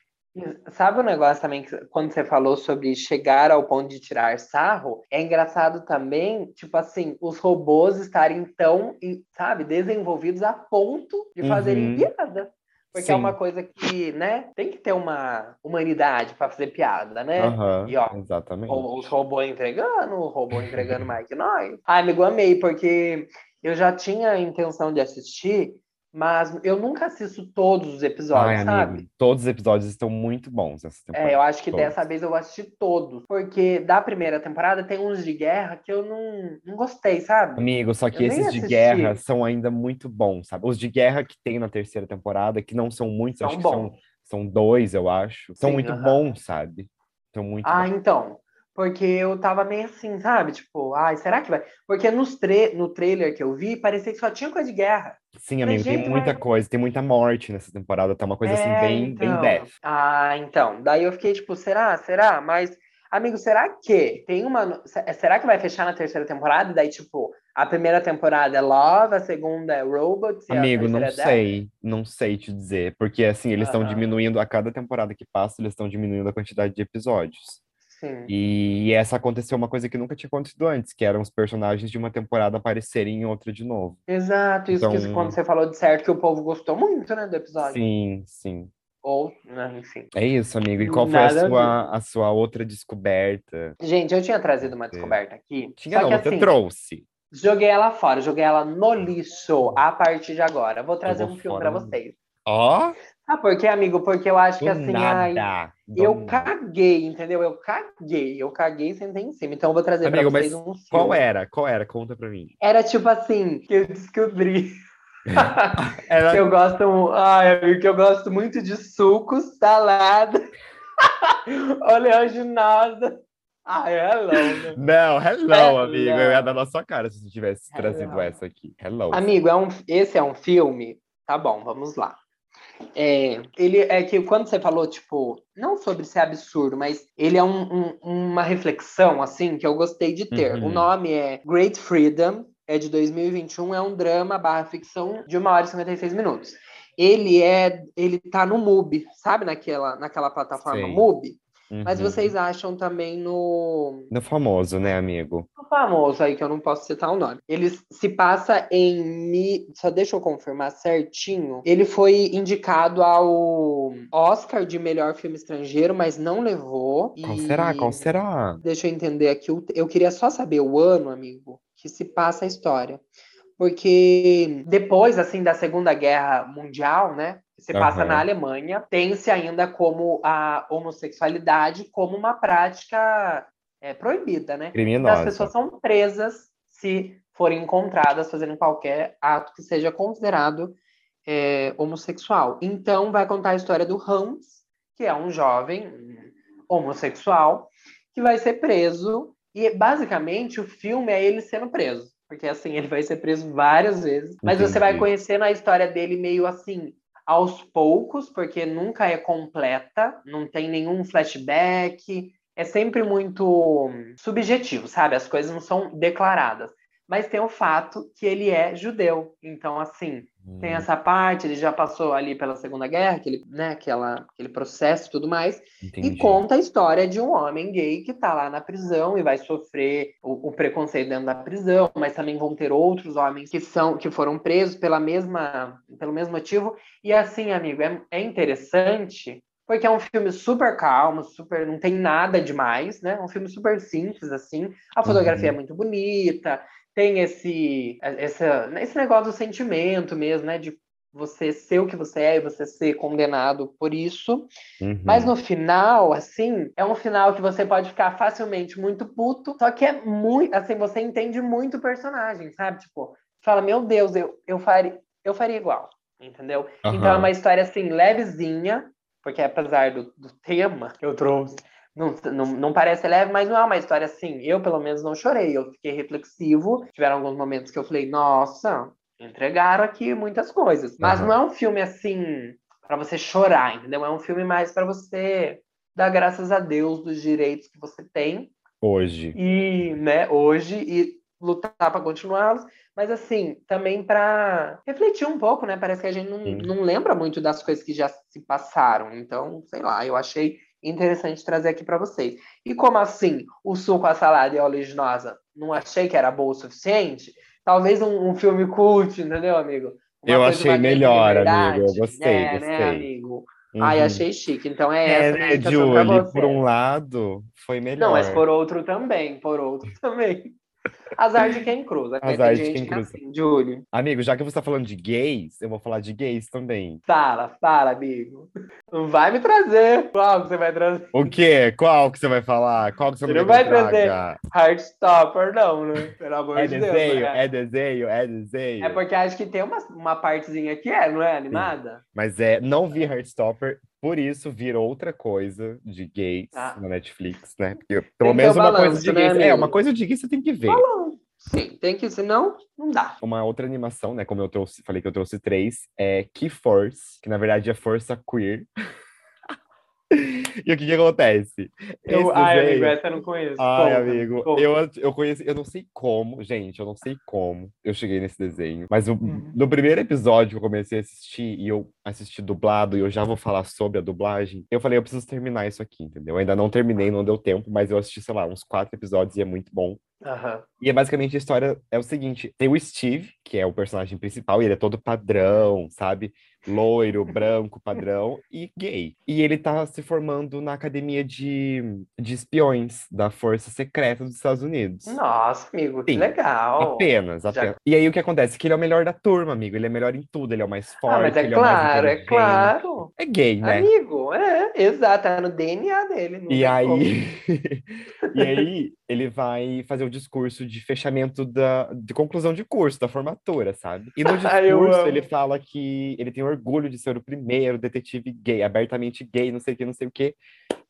[SPEAKER 1] Sabe o negócio também que quando você falou sobre chegar ao ponto de tirar sarro? É engraçado também, tipo assim, os robôs estarem tão, sabe, desenvolvidos a ponto de fazerem
[SPEAKER 2] Uhum.
[SPEAKER 1] piada. Porque é
[SPEAKER 2] Sim.
[SPEAKER 1] uma coisa que, né, tem que ter uma humanidade para fazer piada, né?
[SPEAKER 2] Aham,
[SPEAKER 1] E ó,
[SPEAKER 2] exatamente.
[SPEAKER 1] os robôs entregando, o robô entregando Mike Nós. Ai, amigo, amei, porque eu já tinha a intenção de assistir, mas eu nunca assisto todos os episódios,
[SPEAKER 2] Ai,
[SPEAKER 1] sabe?
[SPEAKER 2] amigo, todos os episódios estão muito bons essa temporada.
[SPEAKER 1] É, eu acho que
[SPEAKER 2] todos.
[SPEAKER 1] dessa vez eu vou assistir todos. Porque da primeira temporada tem uns de guerra que eu não, não gostei, sabe?
[SPEAKER 2] Amigo, só que
[SPEAKER 1] Eu
[SPEAKER 2] esses de guerra são ainda muito bons, sabe? Os de guerra que tem na terceira temporada, que não são muitos,
[SPEAKER 1] São
[SPEAKER 2] acho que são,
[SPEAKER 1] bons.
[SPEAKER 2] são dois, eu acho. São
[SPEAKER 1] Sim,
[SPEAKER 2] muito
[SPEAKER 1] aham.
[SPEAKER 2] bons, sabe? São muito
[SPEAKER 1] Ah,
[SPEAKER 2] bons.
[SPEAKER 1] então. Porque eu tava meio assim, sabe? Tipo, ai, será que vai? Porque nos tra no trailer que eu vi, parecia que só tinha coisa de guerra.
[SPEAKER 2] Sim, amigo, tem muita
[SPEAKER 1] mas-
[SPEAKER 2] coisa, tem muita morte nessa temporada, tá uma coisa assim
[SPEAKER 1] É,
[SPEAKER 2] bem, bem
[SPEAKER 1] então.
[SPEAKER 2] death.
[SPEAKER 1] Ah, então. Daí eu fiquei tipo, será? Será? Mas, amigo, será que tem uma. se- Será que vai fechar na terceira temporada? Daí, tipo, a primeira temporada é Love, a segunda é Robots
[SPEAKER 2] Amigo, não
[SPEAKER 1] é Death?
[SPEAKER 2] sei, não sei te dizer, porque assim, eles estão
[SPEAKER 1] Aham.
[SPEAKER 2] diminuindo, a cada temporada que passa, eles estão diminuindo a quantidade de episódios.
[SPEAKER 1] Sim.
[SPEAKER 2] E essa aconteceu uma coisa que nunca tinha acontecido antes, que eram os personagens de uma temporada aparecerem em outra de novo.
[SPEAKER 1] Exato, isso que
[SPEAKER 2] Então-
[SPEAKER 1] quando você falou de certo, que o povo gostou muito, né, do episódio.
[SPEAKER 2] Sim, sim.
[SPEAKER 1] Ou, né, enfim.
[SPEAKER 2] É isso, amigo. E qual foi a sua, a sua outra descoberta?
[SPEAKER 1] Gente, eu tinha trazido uma descoberta aqui.
[SPEAKER 2] Tinha
[SPEAKER 1] só
[SPEAKER 2] não,
[SPEAKER 1] que
[SPEAKER 2] você
[SPEAKER 1] assim,
[SPEAKER 2] trouxe.
[SPEAKER 1] joguei ela fora, joguei ela no lixo a partir de agora. Vou trazer
[SPEAKER 2] Jogou
[SPEAKER 1] um filme
[SPEAKER 2] no-
[SPEAKER 1] vocês.
[SPEAKER 2] Ó,
[SPEAKER 1] Ah, por quê, amigo? Porque eu acho
[SPEAKER 2] do
[SPEAKER 1] que assim, ai,
[SPEAKER 2] nada. do
[SPEAKER 1] eu
[SPEAKER 2] nada.
[SPEAKER 1] caguei, entendeu? Eu caguei, eu caguei sentei em cima. Então eu vou trazer
[SPEAKER 2] Amigo,
[SPEAKER 1] pra vocês um filme.
[SPEAKER 2] Qual era? Qual era? Conta pra mim.
[SPEAKER 1] Era tipo assim, que eu descobri.
[SPEAKER 2] Era...
[SPEAKER 1] que eu gosto, ai, amigo, que eu gosto muito de sucos, salada, oleaginosa. Ai, hello, né?
[SPEAKER 2] Não, hello,
[SPEAKER 1] Hello.
[SPEAKER 2] amigo. Eu ia dar na sua cara se você tivesse
[SPEAKER 1] Hello.
[SPEAKER 2] trazido essa aqui. Hello.
[SPEAKER 1] Amigo, é um, esse é um filme. Tá bom, vamos lá. É, ele é que quando você falou, tipo, não sobre ser absurdo, mas ele é um- um- uma reflexão, assim, que eu gostei de ter.
[SPEAKER 2] Uhum.
[SPEAKER 1] O nome é Great Freedom, é de 2021, é um drama barra ficção de 1 hora e 56 minutos. Ele é, ele tá no MUBI, sabe naquela, naquela plataforma
[SPEAKER 2] Sei.
[SPEAKER 1] MUBI? Mas
[SPEAKER 2] Uhum.
[SPEAKER 1] vocês acham também no,
[SPEAKER 2] No famoso, né, amigo?
[SPEAKER 1] o famoso aí, que eu não posso citar o nome. Ele se passa em. Mi... Só deixa eu confirmar certinho. Ele foi indicado ao Oscar de melhor filme estrangeiro, mas não levou.
[SPEAKER 2] Qual
[SPEAKER 1] E
[SPEAKER 2] será? Qual será?
[SPEAKER 1] Deixa eu entender aqui. Eu queria só saber o ano, amigo, que se passa a história. Porque depois, assim, da Segunda Guerra Mundial, né? Se passa
[SPEAKER 2] Aham.
[SPEAKER 1] na Alemanha, tem-se ainda como a homossexualidade como uma prática é, proibida, né? Então,
[SPEAKER 2] Criminosa.
[SPEAKER 1] as pessoas são presas se forem encontradas fazendo qualquer ato que seja considerado é, homossexual. Então, vai contar a história do Hans, que é um jovem homossexual, que vai ser preso. E, basicamente, o filme é ele sendo preso. Porque, assim, ele vai ser preso várias vezes. Mas você vai
[SPEAKER 2] Entendi.
[SPEAKER 1] conhecendo a história dele meio assim, aos poucos, porque nunca é completa, não tem nenhum flashback, é sempre muito subjetivo, sabe? As coisas não são declaradas. Mas tem o fato que ele é judeu. Então, assim, tem
[SPEAKER 2] Hum,
[SPEAKER 1] essa parte, ele já passou ali pela Segunda Guerra, aquele, né, aquela, aquele processo e tudo mais,
[SPEAKER 2] entendi.
[SPEAKER 1] e conta a história de um homem gay que tá lá na prisão e vai sofrer o, o preconceito dentro da prisão, mas também vão ter outros homens que são que foram presos pela mesma, pelo mesmo motivo. E assim, amigo, é, é interessante porque é um filme super calmo, super não tem nada demais, né? É um filme super simples assim. A fotografia
[SPEAKER 2] Uhum.
[SPEAKER 1] é muito bonita, tem esse essa, esse negócio do sentimento mesmo, né? De você ser o que você é e você ser condenado por isso.
[SPEAKER 2] Uhum.
[SPEAKER 1] Mas no final, assim, é um final que você pode ficar facilmente muito puto, só que é muito, assim, você entende muito o personagem, sabe? Tipo, fala, meu Deus, eu, eu, faria, eu faria igual, entendeu? Então é uma história, assim, levezinha, porque apesar do, do tema que eu trouxe, não, não, não parece leve, mas não é uma história assim. Eu, pelo menos, não chorei, eu fiquei reflexivo. Tiveram alguns momentos que eu falei, nossa, entregaram aqui muitas coisas. Mas
[SPEAKER 2] Aham.
[SPEAKER 1] não é um filme assim para você chorar, entendeu? É um filme mais para você dar graças a Deus dos direitos que você tem
[SPEAKER 2] Hoje.
[SPEAKER 1] e, né, hoje e lutar para continuá-los, mas assim, também para refletir um pouco, né? Parece que a gente não, não lembra muito das coisas que já se passaram. Então, sei lá, eu achei interessante trazer aqui para vocês. E como assim o suco, a salada e a oleaginosa não achei que era boa o suficiente? Talvez um, um filme cult, entendeu, amigo?
[SPEAKER 2] Uma eu achei melhor, amigo. Eu gostei, né, gostei. Né,
[SPEAKER 1] amigo? Uhum. Ai, achei chique. Então é, é essa
[SPEAKER 2] né, Julie, por um lado, foi melhor. Não,
[SPEAKER 1] mas por outro também, por outro também. Azar de quem cruza.
[SPEAKER 2] Azar de quem cruza. assim, Júlio. Amigo, já que você tá falando de gays, eu vou falar de gays também.
[SPEAKER 1] Fala, fala, amigo. Vai me trazer. Qual que você vai trazer?
[SPEAKER 2] O quê? Qual que você vai falar? Qual que você,
[SPEAKER 1] você não vai trazer Heartstopper, não, né? Pelo amor
[SPEAKER 2] é
[SPEAKER 1] de
[SPEAKER 2] desenho, Deus. Né? É desenho, é desenho.
[SPEAKER 1] É porque acho que tem uma, uma partezinha que é, não é? Animada? Sim.
[SPEAKER 2] Mas é, não vi Heartstopper, por isso vira outra coisa de gays ah. na Netflix, né? Porque, pelo menos uma balanço, coisa de gays. Né, é, uma coisa de gays você tem que ver.
[SPEAKER 1] Sim, tem que, senão não dá.
[SPEAKER 2] Uma outra animação, né? Como eu trouxe, falei que eu trouxe três, é Key Force, que na verdade é Força Queer. e o que que acontece?
[SPEAKER 1] Eu, Esse ai, desenho... amigo, essa eu não conheço.
[SPEAKER 2] Ai, amigo, eu, eu conheci, eu não sei como, gente, eu não sei como eu cheguei nesse desenho. Mas o, uhum. no primeiro episódio que eu comecei a assistir, e eu assisti dublado, e eu já vou falar sobre a dublagem, eu falei, eu preciso terminar isso aqui, entendeu? Eu ainda não terminei, não deu tempo, mas eu assisti, sei lá, uns quatro episódios e é muito bom.
[SPEAKER 1] Uhum.
[SPEAKER 2] E é basicamente a história é o seguinte: tem o Steve, que é o personagem principal, e ele é todo padrão, sabe? Loiro, branco, padrão, e gay. E ele tá se formando na academia de, de espiões da Força Secreta dos Estados Unidos.
[SPEAKER 1] Nossa, amigo, Sim, que legal.
[SPEAKER 2] Apenas, apenas. Já... E aí o que acontece? Que ele é o melhor da turma, amigo. Ele é melhor em tudo, ele é o mais forte. Ah,
[SPEAKER 1] mas é claro, é, é claro.
[SPEAKER 2] É gay, né?
[SPEAKER 1] Amigo, é, exato, é no DNA dele.
[SPEAKER 2] E aí. e aí, ele vai fazer o discurso de fechamento da de conclusão de curso, da formatura, sabe? E no discurso ele fala que ele tem orgulho de ser o primeiro detetive gay, abertamente gay, não sei o que, não sei o que.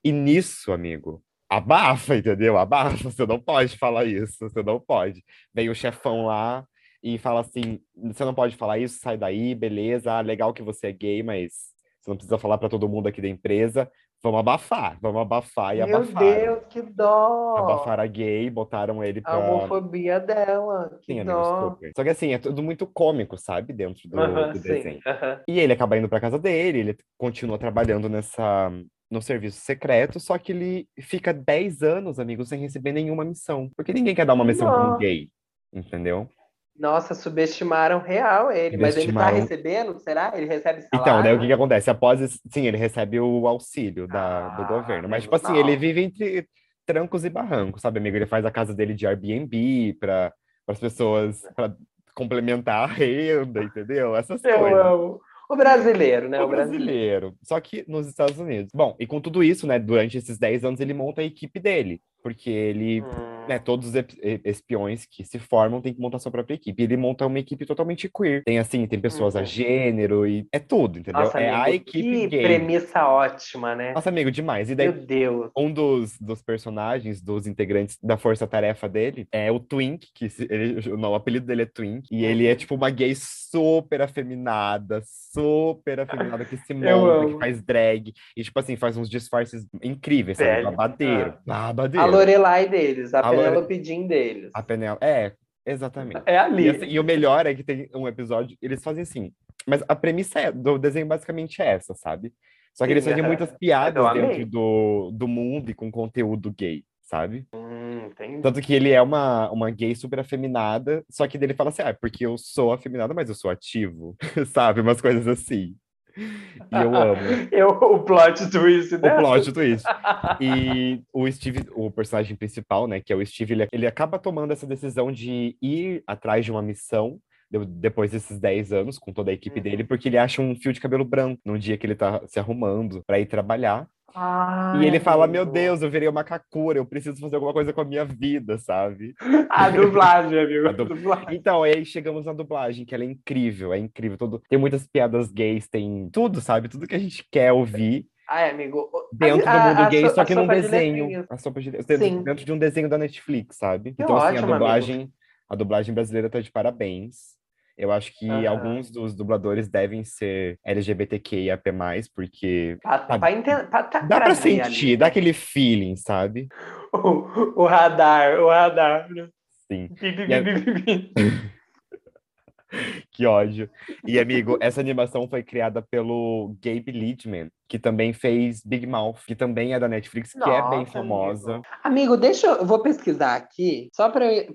[SPEAKER 2] E nisso, amigo, abafa, entendeu? Abafa, você não pode falar isso, você não pode. Vem o chefão lá e fala assim: você não pode falar isso, sai daí, beleza, ah, legal que você é gay, mas você não precisa falar para todo mundo aqui da empresa. Vamos abafar, vamos abafar e abafar.
[SPEAKER 1] Meu Deus, que dó!
[SPEAKER 2] Abafar a gay, botaram ele pra...
[SPEAKER 1] A homofobia dela, que sim, dó.
[SPEAKER 2] Amigo, Só que assim, é tudo muito cômico, sabe? Dentro do, do desenho. E ele acaba indo pra casa dele, ele continua trabalhando nessa no serviço secreto, só que ele fica 10 anos, amigo, sem receber nenhuma missão. Porque ninguém quer dar uma missão pra um gay, entendeu?
[SPEAKER 1] Nossa, subestimaram real ele, mas ele tá recebendo, será? Ele recebe salário?
[SPEAKER 2] Então, daí o que, que acontece? Após, sim, ele recebe o auxílio da, ah, do governo, mas tipo assim, ele vive entre trancos e barrancos, sabe, amigo? Ele faz a casa dele de Airbnb para as pessoas, para complementar a renda, entendeu? Essas
[SPEAKER 1] Eu
[SPEAKER 2] coisas.
[SPEAKER 1] Amo. O brasileiro, né?
[SPEAKER 2] O, o brasileiro. brasileiro. Só que nos Estados Unidos. Bom, e com tudo isso, né, durante esses 10 anos, ele monta a equipe dele porque ele, hum. né, todos os espiões que se formam têm que montar sua própria equipe. Ele monta uma equipe totalmente queer. Tem assim, tem pessoas a gênero e é tudo, entendeu?
[SPEAKER 1] Nossa,
[SPEAKER 2] é
[SPEAKER 1] amigo, a equipe que gay. premissa ótima, né?
[SPEAKER 2] Nossa, amigo, demais. E daí,
[SPEAKER 1] Meu Deus.
[SPEAKER 2] Um dos, dos personagens, dos integrantes da força-tarefa dele é o Twink, que se, ele, não, o apelido dele é Twink, e ele é tipo uma gay super afeminada, super afeminada, que se monta, que faz drag, e tipo assim, faz uns disfarces incríveis, sabe? Babadeiro. Ah. Babadeiro.
[SPEAKER 1] Lorelai deles, a, a Penelope Lore... Jean deles.
[SPEAKER 2] A Penelope, é, exatamente.
[SPEAKER 1] É ali.
[SPEAKER 2] E, assim, e, o melhor é que tem um episódio, eles fazem assim, mas a premissa é, do desenho basicamente é essa, sabe? Só que Sim, eles fazem é. muitas piadas dentro do, do mundo e com conteúdo gay, sabe?
[SPEAKER 1] Hum,
[SPEAKER 2] Tanto que ele é uma, uma gay super afeminada, só que dele fala assim, ah, é porque eu sou afeminada, mas eu sou ativo, sabe? Umas coisas assim. E eu amo.
[SPEAKER 1] eu, o plot twist,
[SPEAKER 2] né? O plot twist. E o Steve, o personagem principal, né, que é o Steve, ele, ele acaba tomando essa decisão de ir atrás de uma missão depois desses 10 anos com toda a equipe uhum. dele, porque ele acha um fio de cabelo branco num dia que ele tá se arrumando para ir trabalhar.
[SPEAKER 1] Ai,
[SPEAKER 2] e ele fala: Meu Deus, eu virei uma kakura, eu preciso fazer alguma coisa com a minha vida, sabe?
[SPEAKER 1] A dublagem, amigo. A dublagem.
[SPEAKER 2] Então, aí chegamos na dublagem, que ela é incrível, é incrível. Todo... Tem muitas piadas gays, tem tudo, sabe? Tudo que a gente quer ouvir.
[SPEAKER 1] Ai, amigo.
[SPEAKER 2] Dentro a, do mundo a, gay, a só que num desenho. De a sopa de dentro, dentro de um desenho da Netflix, sabe?
[SPEAKER 1] Que
[SPEAKER 2] então,
[SPEAKER 1] ótimo,
[SPEAKER 2] assim, a dublagem, amigo. a dublagem brasileira tá de parabéns. Eu acho que uhum. alguns dos dubladores devem ser LGBTQIAP+, porque...
[SPEAKER 1] Pra, pra, pra,
[SPEAKER 2] pra dá pra sentir, ali. dá aquele feeling, sabe?
[SPEAKER 1] O, o radar, o radar.
[SPEAKER 2] Sim. Que ódio. E, amigo, essa animação foi criada pelo Gabe Liedman, que também fez Big Mouth, que também é da Netflix, que é bem
[SPEAKER 1] Nossa,
[SPEAKER 2] famosa.
[SPEAKER 1] Amigo. Amigo, deixa eu, eu vou pesquisar aqui, só para eu,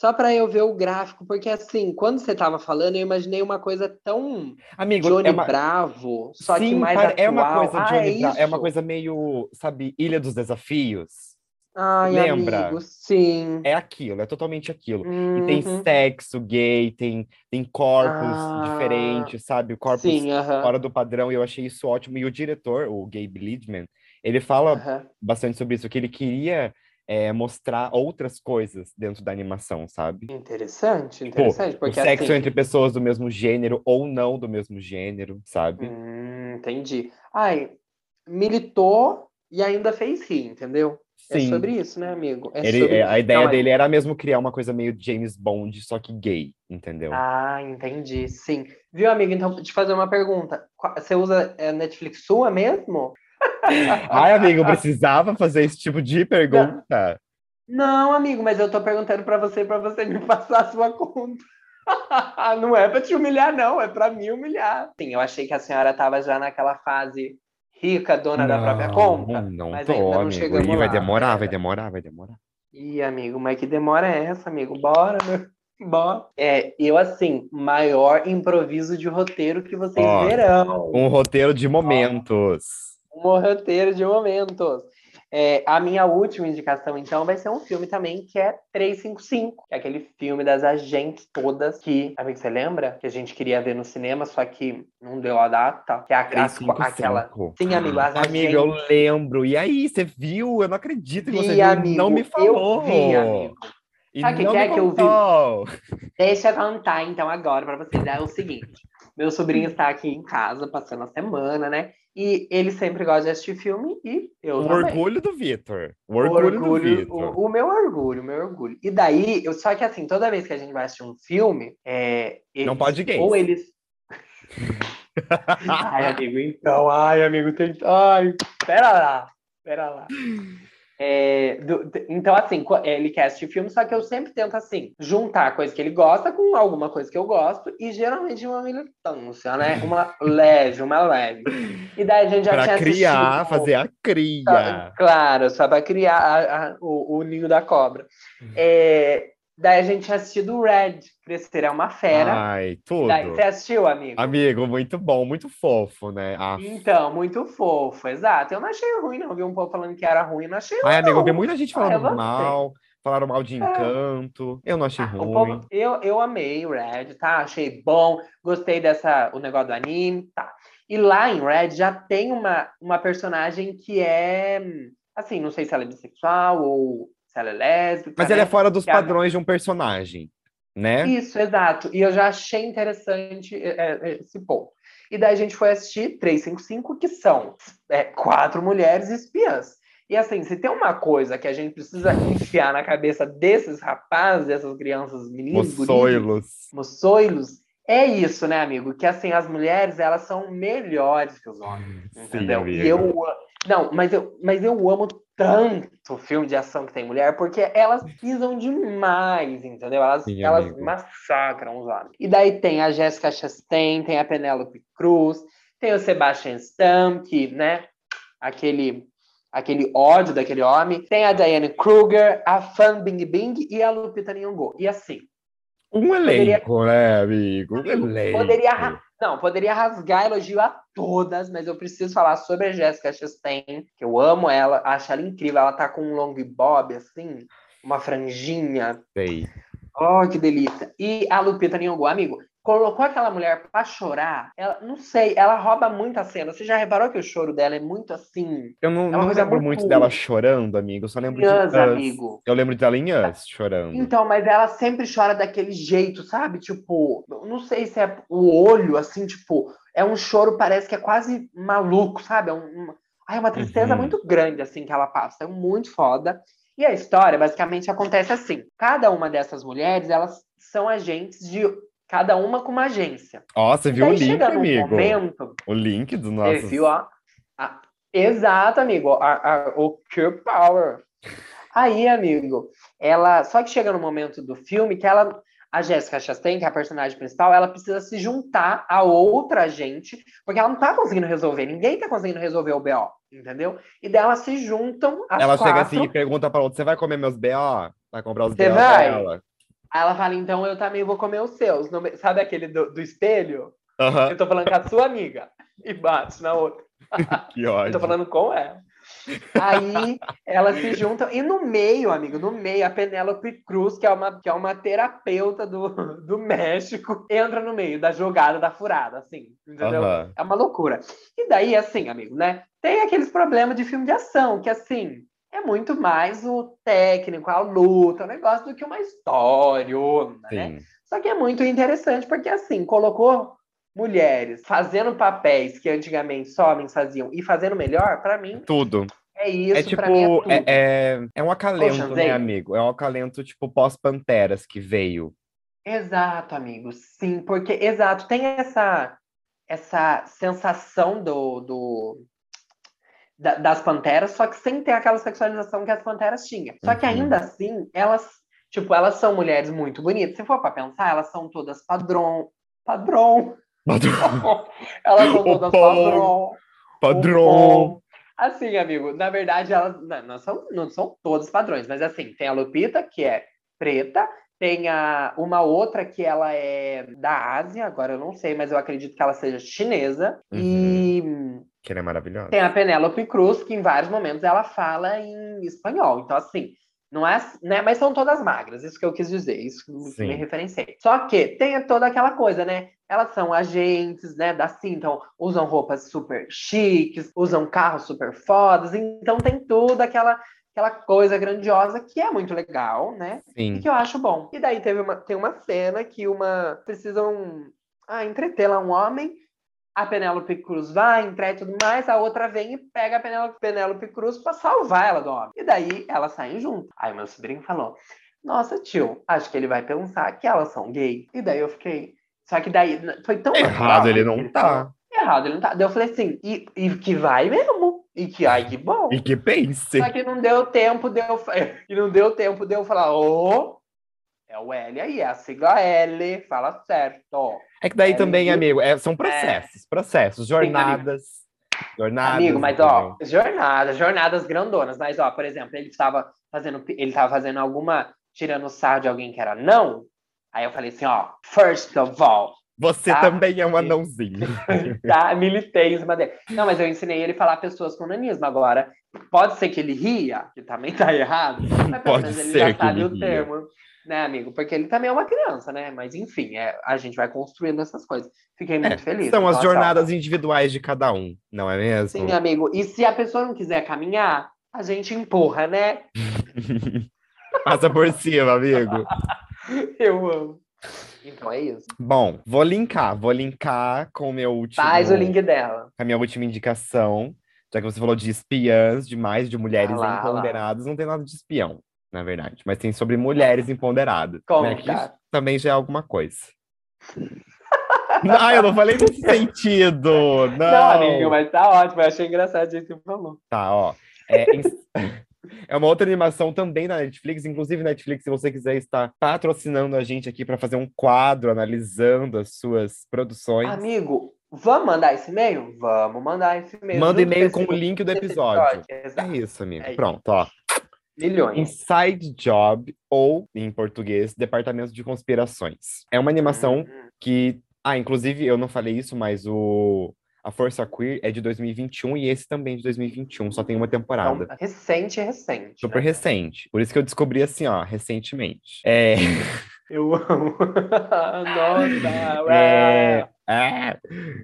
[SPEAKER 1] só para eu ver o gráfico, porque assim, quando você tava falando, eu imaginei uma coisa tão
[SPEAKER 2] Amigo,
[SPEAKER 1] Johnny
[SPEAKER 2] é uma...
[SPEAKER 1] Bravo, só que
[SPEAKER 2] Sim,
[SPEAKER 1] mais
[SPEAKER 2] pare-
[SPEAKER 1] atual.
[SPEAKER 2] é uma coisa
[SPEAKER 1] ah,
[SPEAKER 2] Johnny
[SPEAKER 1] é
[SPEAKER 2] é uma coisa meio, sabe, Ilha dos Desafios.
[SPEAKER 1] Ai,
[SPEAKER 2] lembra?
[SPEAKER 1] amigo, sim.
[SPEAKER 2] É aquilo, é totalmente aquilo. E tem
[SPEAKER 1] Uhum.
[SPEAKER 2] sexo gay, tem, tem corpos
[SPEAKER 1] Ah,
[SPEAKER 2] diferentes, sabe? Corpos
[SPEAKER 1] Sim,
[SPEAKER 2] fora do padrão, e eu achei isso ótimo. E o diretor, o Gabe Liedman, ele fala bastante sobre isso, que ele queria é, mostrar outras coisas dentro da animação, sabe?
[SPEAKER 1] Interessante,
[SPEAKER 2] Pô,
[SPEAKER 1] interessante,
[SPEAKER 2] o
[SPEAKER 1] porque
[SPEAKER 2] sexo
[SPEAKER 1] assim,
[SPEAKER 2] entre pessoas do mesmo gênero ou não do mesmo gênero, sabe?
[SPEAKER 1] Hum, entendi. Ai, militou e ainda fez rir, entendeu? É
[SPEAKER 2] Sim.
[SPEAKER 1] sobre isso, né, amigo? É
[SPEAKER 2] Ele,
[SPEAKER 1] sobre...
[SPEAKER 2] é, a ideia
[SPEAKER 1] Não, é-
[SPEAKER 2] dele era mesmo criar uma coisa meio James Bond, só que gay, entendeu?
[SPEAKER 1] Ah, entendi, sim. Viu, amigo? Então, te fazer uma pergunta. Você usa é, Netflix sua mesmo?
[SPEAKER 2] Ai, amigo, eu precisava fazer esse tipo de pergunta.
[SPEAKER 1] Não, amigo, mas eu tô perguntando pra você, pra você me passar a sua conta. Não é pra te humilhar, não, é pra me humilhar. Sim, eu achei que a senhora tava já naquela fase rica, dona da própria
[SPEAKER 2] Não,
[SPEAKER 1] conta.
[SPEAKER 2] Não
[SPEAKER 1] mas
[SPEAKER 2] tô,
[SPEAKER 1] ainda não
[SPEAKER 2] amigo. Ih, vai
[SPEAKER 1] lá,
[SPEAKER 2] demorar, vai
[SPEAKER 1] pera.
[SPEAKER 2] demorar, vai demorar.
[SPEAKER 1] Ih, amigo, mas que demora é essa, amigo? Bora, meu. Bora. É, eu, assim, maior improviso de roteiro que vocês
[SPEAKER 2] Ó,
[SPEAKER 1] verão.
[SPEAKER 2] Um roteiro de momentos.
[SPEAKER 1] Um roteiro de momentos. É, a minha última indicação, então, vai ser um filme também que é 355, que é aquele filme das agentes todas que, amigo, você lembra? Que a gente queria ver no cinema, só que não deu a data. Que é a, as-
[SPEAKER 2] 355.
[SPEAKER 1] aquela. Sim, amigo, as
[SPEAKER 2] Amigo, eu lembro. E aí, você viu? Eu não acredito que você viu.
[SPEAKER 1] amigo,
[SPEAKER 2] não me
[SPEAKER 1] eu
[SPEAKER 2] falou.
[SPEAKER 1] vi, amigo.
[SPEAKER 2] E
[SPEAKER 1] Sabe o que é que eu vi? Deixa eu contar, então, agora pra vocês. É o seguinte: meu sobrinho está aqui em casa, passando a semana, né? E ele sempre gosta de assistir filme e eu
[SPEAKER 2] O
[SPEAKER 1] também.
[SPEAKER 2] orgulho do Vitor. O
[SPEAKER 1] O
[SPEAKER 2] orgulho, do
[SPEAKER 1] orgulho,
[SPEAKER 2] Vitor.
[SPEAKER 1] o, o meu orgulho, o meu orgulho. E daí, eu, só que assim, toda vez que a gente vai assistir um filme, é,
[SPEAKER 2] Não
[SPEAKER 1] eles-
[SPEAKER 2] pode gays.
[SPEAKER 1] Ou eles. ai, amigo, então, ai, amigo, tem. Ai, pera lá, pera lá. É, do- então, assim, ele quer assistir filme, só que eu sempre tento, assim, juntar a coisa que ele gosta com alguma coisa que eu gosto, e geralmente uma militância, né? Uma leve, uma leve. E daí a gente já tinha
[SPEAKER 2] Pra criar,
[SPEAKER 1] assistido-
[SPEAKER 2] fazer a cria.
[SPEAKER 1] Claro, só para criar a- a- o, o ninho da cobra. É, daí a gente tinha assistido o Red, Crescer é uma Fera.
[SPEAKER 2] Ai, tudo.
[SPEAKER 1] daí você assistiu, amigo?
[SPEAKER 2] Amigo, muito bom, muito fofo, né? Ah,
[SPEAKER 1] Então, muito fofo, exato. Eu não achei ruim, não. Vi um povo falando que era ruim, não achei ruim.
[SPEAKER 2] Ai, amigo, eu vi muita gente
[SPEAKER 1] Ah,
[SPEAKER 2] falando
[SPEAKER 1] gostei.
[SPEAKER 2] mal, falaram mal de encanto. Eu não achei
[SPEAKER 1] Ah,
[SPEAKER 2] ruim.
[SPEAKER 1] povo- eu, eu amei o Red, tá? Achei bom, gostei dessa, o negócio do anime, tá. E lá em Red já tem uma, uma personagem que é, assim, não sei se ela é bissexual ou se ela é lésbica.
[SPEAKER 2] Mas
[SPEAKER 1] né?
[SPEAKER 2] ele é fora dos padrões de um personagem, né?
[SPEAKER 1] Isso, exato. E eu já achei interessante é, é, esse ponto. E daí a gente foi assistir 355, que são é, quatro mulheres espiãs. E assim, se tem uma coisa que a gente precisa enfiar na cabeça desses rapazes, dessas crianças, meninos, guris,
[SPEAKER 2] Moçoilos.
[SPEAKER 1] moçoilos, é isso, né, amigo? Que assim, as mulheres, elas são melhores que os homens,
[SPEAKER 2] Sim,
[SPEAKER 1] entendeu?
[SPEAKER 2] amigo.
[SPEAKER 1] e eu não, mas eu, mas eu amo tanto filme de ação que tem mulher, porque elas pisam demais, entendeu? Elas,
[SPEAKER 2] Sim,
[SPEAKER 1] elas
[SPEAKER 2] amigo.
[SPEAKER 1] massacram os homens. E daí tem a Jessica Chastain, tem a Penélope Cruz, tem o Sebastian Stan, que, né, aquele aquele ódio daquele homem. Tem a Diane Kruger, a Fan Bing Bing e a Lupita Nyong'o. E assim,
[SPEAKER 2] Um elenco, né, amigo? Um elenco.
[SPEAKER 1] Poderia, não, poderia rasgar elogio a todas, mas eu preciso falar sobre a Jessica Chastain, que eu amo ela, acho ela incrível. Ela tá com um long bob, assim, uma franjinha.
[SPEAKER 2] Sei.
[SPEAKER 1] Oh, que delícia. E a Lupita Nyong'o, amigo, colocou aquela mulher pra chorar. Ela, não sei, ela rouba muito a cena. Você já reparou que o choro dela é muito assim?
[SPEAKER 2] Eu não,
[SPEAKER 1] É
[SPEAKER 2] não lembro
[SPEAKER 1] muito-
[SPEAKER 2] muito dela chorando, amigo. Eu só lembro de Us.
[SPEAKER 1] amigo.
[SPEAKER 2] Eu lembro dela em Us, chorando.
[SPEAKER 1] Então, mas ela sempre chora daquele jeito, sabe? Tipo, não sei se é o olho, assim, tipo, é um choro, parece que é quase maluco, sabe? É um, uma, ai, é uma tristeza
[SPEAKER 2] Uhum.
[SPEAKER 1] muito grande, assim, que ela passa. É muito foda. E a história, basicamente, acontece assim. Cada uma dessas mulheres, elas são agentes de... Cada uma com uma agência.
[SPEAKER 2] Ó, você viu o link, amigo?
[SPEAKER 1] momento...
[SPEAKER 2] O link do
[SPEAKER 1] Você
[SPEAKER 2] nosso.
[SPEAKER 1] viu, ó? A- exato, amigo. A, a, o Cure Power. Aí, amigo, ela. Só que chega no momento do filme que ela. A Jéssica Chastain, que é a personagem principal, ela precisa se juntar a outra gente, porque ela não tá conseguindo resolver. Ninguém tá conseguindo resolver o BO, entendeu? E daí elas se juntam. As
[SPEAKER 2] ela
[SPEAKER 1] quatro,
[SPEAKER 2] chega assim e pergunta pra outra: você vai comer meus BO? Vai comprar os
[SPEAKER 1] Você
[SPEAKER 2] BO
[SPEAKER 1] vai?
[SPEAKER 2] dela?
[SPEAKER 1] Aí ela fala, então eu também vou comer os seus. Sabe aquele do, do espelho? Eu tô falando com a sua amiga. E bate na outra.
[SPEAKER 2] que
[SPEAKER 1] Eu
[SPEAKER 2] ódio.
[SPEAKER 1] tô falando com ela. Aí elas se juntam. E no meio, amigo, no meio, a Penélope Cruz, que é uma, que é uma terapeuta do, do México, entra no meio da jogada da furada, assim, entendeu? É uma loucura. E daí, assim, amigo, né? Tem aqueles problemas de filme de ação, que assim, é muito mais o técnico, a luta, o negócio do que uma história, né? Só que é muito interessante, porque assim, colocou mulheres fazendo papéis que antigamente só homens faziam e fazendo melhor, pra mim,
[SPEAKER 2] Tudo.
[SPEAKER 1] é isso,
[SPEAKER 2] é tipo,
[SPEAKER 1] pra mim é tudo.
[SPEAKER 2] é, é, é um acalento,
[SPEAKER 1] Ocean's
[SPEAKER 2] né, amigo? É um acalento, tipo, pós-Panteras que veio.
[SPEAKER 1] Exato, amigo, sim, porque, exato, tem essa, essa sensação do, do da- das panteras, só que sem ter aquela sexualização que as panteras tinham. Só que
[SPEAKER 2] Uhum.
[SPEAKER 1] ainda assim, elas, tipo, elas são mulheres muito bonitas. Se for pra pensar, elas são todas padrão, padrão, elas são todas padrão.
[SPEAKER 2] Padrão.
[SPEAKER 1] Assim, amigo, na verdade, elas não, não são, não são todos padrões, mas assim, tem a Lupita, que é preta, tem a, uma outra que ela é da Ásia, agora eu não sei, mas eu acredito que ela seja chinesa. E
[SPEAKER 2] Que ela é maravilhosa.
[SPEAKER 1] tem a Penélope Cruz, que em vários momentos ela fala em espanhol. Então, assim, não é, né? Mas são todas magras, isso que eu quis dizer, isso que
[SPEAKER 2] Sim.
[SPEAKER 1] me referenciei. Só que tem toda aquela coisa, né? Elas são agentes, né, da CIN, então usam roupas super chiques, usam carros super fodas, então tem toda aquela, aquela coisa grandiosa que é muito legal, né? E
[SPEAKER 2] Sim.
[SPEAKER 1] que eu acho bom. E daí teve uma, tem uma cena que uma precisam ah, entreter lá um homem. A Penélope Cruz vai, entrega e tudo mais, a outra vem e pega a Penélope, Penélope Cruz pra salvar ela do homem. E daí elas saem junto. Aí meu sobrinho falou: Nossa, tio, acho que ele vai pensar que elas são gay. E daí eu fiquei. Só que daí foi tão
[SPEAKER 2] Errado
[SPEAKER 1] natural
[SPEAKER 2] ele não tá.
[SPEAKER 1] Errado ele não tá. Daí eu falei assim: E, e que vai mesmo. E que ai, que bom.
[SPEAKER 2] E que pense.
[SPEAKER 1] Só que não deu tempo de eu, e não deu tempo de eu falar, ô, é o L aí, é a sigla L, fala certo.
[SPEAKER 2] É que daí
[SPEAKER 1] É,
[SPEAKER 2] também,
[SPEAKER 1] amigo.
[SPEAKER 2] é- são processos, processos, jornadas, jornadas.
[SPEAKER 1] Amigo, mas ó, jornadas, jornadas grandonas, mas ó, por exemplo, ele estava fazendo, ele estava fazendo alguma, tirando sarro de alguém que era não, aí eu falei assim, ó, first of all,
[SPEAKER 2] Você
[SPEAKER 1] tá?
[SPEAKER 2] também é um anãozinho.
[SPEAKER 1] tá, militei em cima dele. Não, mas eu ensinei ele a falar pessoas com nanismo agora. Pode ser que ele ria, que também tá errado, mas pelo
[SPEAKER 2] Pode
[SPEAKER 1] menos ele já sabe
[SPEAKER 2] ele
[SPEAKER 1] o
[SPEAKER 2] ria.
[SPEAKER 1] termo, né, amigo? Porque ele também é uma criança, né? Mas enfim, é, a gente vai construindo essas coisas. Fiquei muito
[SPEAKER 2] É,
[SPEAKER 1] feliz.
[SPEAKER 2] São as jornadas individuais de cada um, não é mesmo?
[SPEAKER 1] Sim, amigo. E se a pessoa não quiser caminhar, a gente empurra, né?
[SPEAKER 2] Passa por cima, amigo.
[SPEAKER 1] Eu amo. Então é isso.
[SPEAKER 2] Bom, vou linkar, vou linkar com o meu último,
[SPEAKER 1] Faz o link dela.
[SPEAKER 2] com a minha última indicação, já que você falou de espiãs, de mais de mulheres
[SPEAKER 1] Ah lá, lá.
[SPEAKER 2] empoderadas, não tem nada de espião, na verdade, mas tem sobre mulheres empoderadas.
[SPEAKER 1] Conta.
[SPEAKER 2] Né? Que isso também já é alguma coisa. Ah, eu não falei nesse sentido! Não,
[SPEAKER 1] Não, amigo, mas tá ótimo. Eu achei engraçado o jeito que você falou.
[SPEAKER 2] Tá, ó. É, é uma outra animação também da Netflix. Inclusive, Netflix, se você quiser estar patrocinando a gente aqui para fazer um quadro analisando as suas produções,
[SPEAKER 1] Amigo, vamos mandar esse e-mail? Vamos mandar esse e-mail.
[SPEAKER 2] manda e-mail
[SPEAKER 1] com
[SPEAKER 2] o link do episódio.
[SPEAKER 1] Exato.
[SPEAKER 2] É isso, amigo.
[SPEAKER 1] É isso.
[SPEAKER 2] Pronto, ó.
[SPEAKER 1] Milhões.
[SPEAKER 2] Inside Job, ou em português, Departamento de Conspirações. É uma animação
[SPEAKER 1] Uhum.
[SPEAKER 2] que. Ah, inclusive, eu não falei isso, mas o. A Força Queer é de 2021 e esse também é de 2021, só tem uma temporada.
[SPEAKER 1] Então, recente, recente.
[SPEAKER 2] Super
[SPEAKER 1] né?
[SPEAKER 2] recente. Por isso que eu descobri assim, ó, recentemente. É.
[SPEAKER 1] Eu amo. Nossa,
[SPEAKER 2] é... Ah,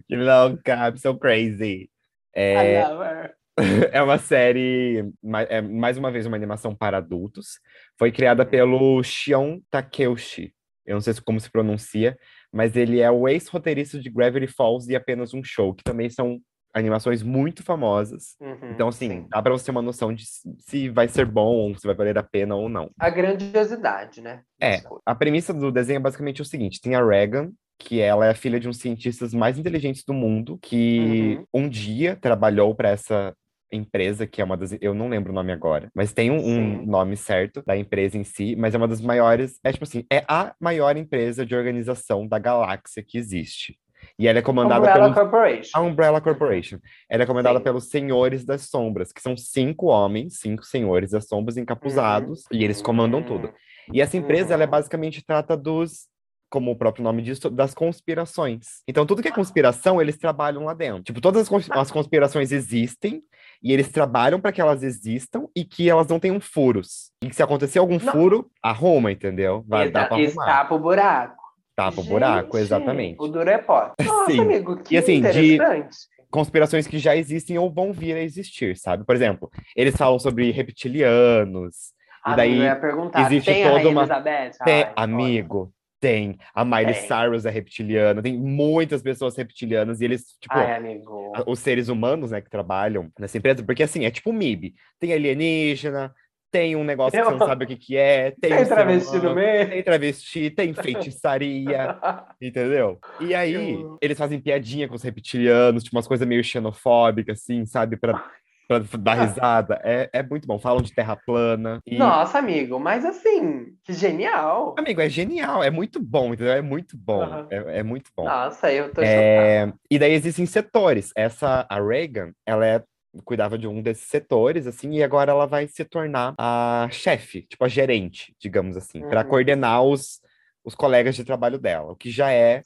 [SPEAKER 2] que louca, I'm so crazy.
[SPEAKER 1] I
[SPEAKER 2] É,
[SPEAKER 1] love her.
[SPEAKER 2] é uma série, é mais uma vez uma animação para adultos. Foi criada pelo Shion Takeuchi. Eu não sei se- como se pronuncia, mas ele é o ex-roteirista de Gravity Falls e Apenas um Show, que também são animações muito famosas.
[SPEAKER 1] Uhum,
[SPEAKER 2] Então, assim,
[SPEAKER 1] sim.
[SPEAKER 2] dá pra você ter uma noção de se- vai ser bom, se vai valer a pena ou não.
[SPEAKER 1] A grandiosidade, né?
[SPEAKER 2] É. A premissa do desenho é basicamente o seguinte: tem a Regan, que ela é a filha de um dos cientistas mais inteligentes do mundo, que um dia trabalhou para essa empresa que é uma das. Eu não lembro o nome agora, mas tem um, um nome certo da empresa em si, mas é uma das maiores. É tipo assim, é a maior empresa de organização da galáxia que existe. E ela é comandada
[SPEAKER 1] Umbrella. Corporation.
[SPEAKER 2] A Umbrella Corporation. Ela é comandada
[SPEAKER 1] Sim.
[SPEAKER 2] pelos Senhores das Sombras, que são cinco homens, cinco senhores das sombras encapuzados, e eles comandam tudo. E essa empresa, ela é
[SPEAKER 1] Uhum.
[SPEAKER 2] basicamente trata dos, como o próprio nome diz, das conspirações. Então, tudo que é conspiração, eles trabalham lá dentro. Tipo, todas as, cons- as conspirações existem e eles trabalham para que elas existam e que elas não tenham furos. E que se acontecer algum
[SPEAKER 1] Não.
[SPEAKER 2] furo, arruma, entendeu? Vai dar
[SPEAKER 1] Está,
[SPEAKER 2] pra arrumar.
[SPEAKER 1] escapa o buraco.
[SPEAKER 2] Tapa o buraco, exatamente.
[SPEAKER 1] O duro é pote. Nossa,
[SPEAKER 2] Sim.
[SPEAKER 1] amigo, que
[SPEAKER 2] E assim, de-
[SPEAKER 1] interessante.
[SPEAKER 2] Conspirações que já existem ou vão vir a existir, sabe? Por exemplo, eles falam sobre reptilianos. E
[SPEAKER 1] Amigo,
[SPEAKER 2] daí
[SPEAKER 1] eu ia perguntar,
[SPEAKER 2] existe toda uma-
[SPEAKER 1] Elizabeth? Ai,
[SPEAKER 2] amigo, tem. A Miley
[SPEAKER 1] Tem.
[SPEAKER 2] Cyrus é reptiliana, tem muitas pessoas reptilianas e eles, tipo,
[SPEAKER 1] Ai, amigo.
[SPEAKER 2] os seres humanos, né, que trabalham nessa empresa, porque assim, é tipo MIB. Tem alienígena, tem um negócio que você não sabe o que que é, tem,
[SPEAKER 1] Tem
[SPEAKER 2] um
[SPEAKER 1] travesti no meio?
[SPEAKER 2] tem travesti, tem feitiçaria, entendeu? E aí,
[SPEAKER 1] Eu-
[SPEAKER 2] eles fazem piadinha com os reptilianos, tipo umas coisas meio xenofóbicas, assim, sabe? Pra, pra dar risada. É, é muito bom. Falam de terra plana. E,
[SPEAKER 1] Nossa, amigo, mas assim, que genial.
[SPEAKER 2] amigo, é genial, é muito bom, entendeu? É muito bom.
[SPEAKER 1] Aham.
[SPEAKER 2] É, é muito bom.
[SPEAKER 1] Nossa, eu tô.
[SPEAKER 2] É, e daí existem setores. Essa, a Reagan, ela é, cuidava de um desses setores, assim, e agora ela vai se tornar a chefe, tipo a gerente, digamos assim, para
[SPEAKER 1] Uhum.
[SPEAKER 2] coordenar os, os colegas de trabalho dela, o que já é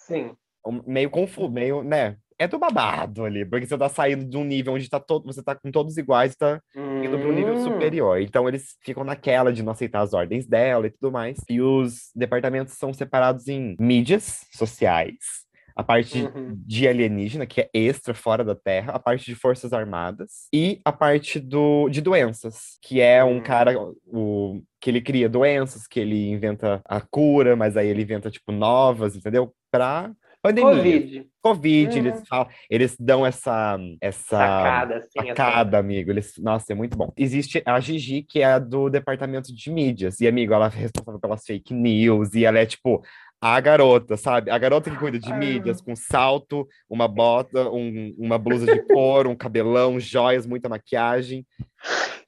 [SPEAKER 2] um- meio confuso, meio, né? É do babado ali, porque você tá saindo de um nível onde tá todo, você tá com todos iguais, tá indo para um nível
[SPEAKER 1] Hum.
[SPEAKER 2] superior. Então eles ficam naquela de não aceitar as ordens dela e tudo mais. E os departamentos são separados em mídias sociais, a parte
[SPEAKER 1] Uhum.
[SPEAKER 2] de alienígena, que é extra fora da Terra, a parte de forças armadas e a parte do, de doenças, que é um
[SPEAKER 1] Hum.
[SPEAKER 2] cara o, que ele cria doenças, que ele inventa a cura, mas aí ele inventa tipo novas, entendeu? Pra pandemia.
[SPEAKER 1] Covid.
[SPEAKER 2] Covid,
[SPEAKER 1] Uhum.
[SPEAKER 2] eles falam, eles dão essa essa
[SPEAKER 1] Sacada, assim. essa-
[SPEAKER 2] sacada, amigo. Eles, nossa, é muito bom. Existe a Gigi, que é do departamento de mídias. E, amigo, ela é responsável pelas fake news. E ela é, tipo, a garota, sabe? A garota que cuida de
[SPEAKER 1] Ai,
[SPEAKER 2] mídias, com salto, uma bota, um- uma blusa de couro, um cabelão, joias, muita maquiagem.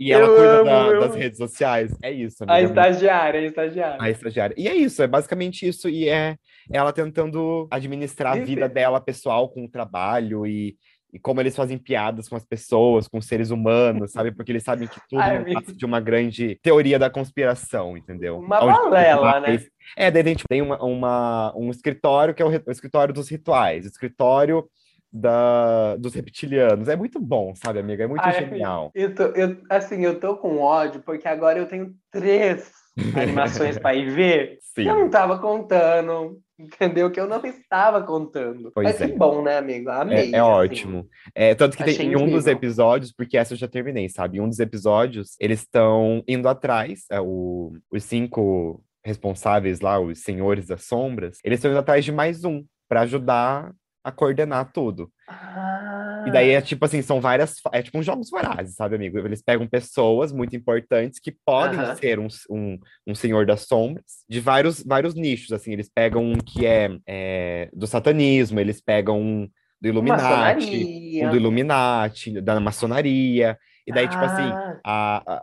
[SPEAKER 2] E ela
[SPEAKER 1] Eu
[SPEAKER 2] cuida
[SPEAKER 1] amo,
[SPEAKER 2] da- das
[SPEAKER 1] amo.
[SPEAKER 2] redes sociais. É isso,
[SPEAKER 1] A
[SPEAKER 2] amiga.
[SPEAKER 1] estagiária, a estagiária.
[SPEAKER 2] A estagiária. E é isso, é basicamente isso. E é ela tentando administrar a vida dela pessoal com o trabalho e, e como eles fazem piadas com as pessoas, com os seres humanos, sabe? Porque eles sabem que tudo
[SPEAKER 1] Ai, amigo.
[SPEAKER 2] passa de uma grande teoria da conspiração, entendeu?
[SPEAKER 1] Uma balela, né?
[SPEAKER 2] É, daí a gente tem uma, uma- um escritório que é o, o escritório dos rituais, o escritório da, dos reptilianos. É muito bom, sabe, amiga? É muito
[SPEAKER 1] Ai,
[SPEAKER 2] genial.
[SPEAKER 1] Eu tô, eu, assim, eu tô com ódio, porque agora eu tenho três animações para ir ver.
[SPEAKER 2] Sim.
[SPEAKER 1] Eu não tava contando, entendeu? Que eu não estava contando.
[SPEAKER 2] Pois
[SPEAKER 1] Mas
[SPEAKER 2] é.
[SPEAKER 1] que bom, né, amigo? Amei.
[SPEAKER 2] É, é
[SPEAKER 1] assim.
[SPEAKER 2] ótimo. É, tanto que tem
[SPEAKER 1] Achei
[SPEAKER 2] em um dos episódios, porque essa eu já terminei, sabe? Em um dos episódios, eles estão indo atrás, é, o- os cinco responsáveis lá, os senhores das sombras, eles estão indo atrás de mais um para ajudar a coordenar tudo.
[SPEAKER 1] Ah,
[SPEAKER 2] E daí é tipo assim, são várias. É tipo uns jogos vorazes, sabe, amigo? Eles pegam pessoas muito importantes que podem ser um, um, um senhor das sombras, de vários, vários nichos, assim. Eles pegam um que é, é, do satanismo, eles pegam um do Illuminati, um do Illuminati, da maçonaria. E daí, tipo assim,
[SPEAKER 1] Ah,
[SPEAKER 2] a, a,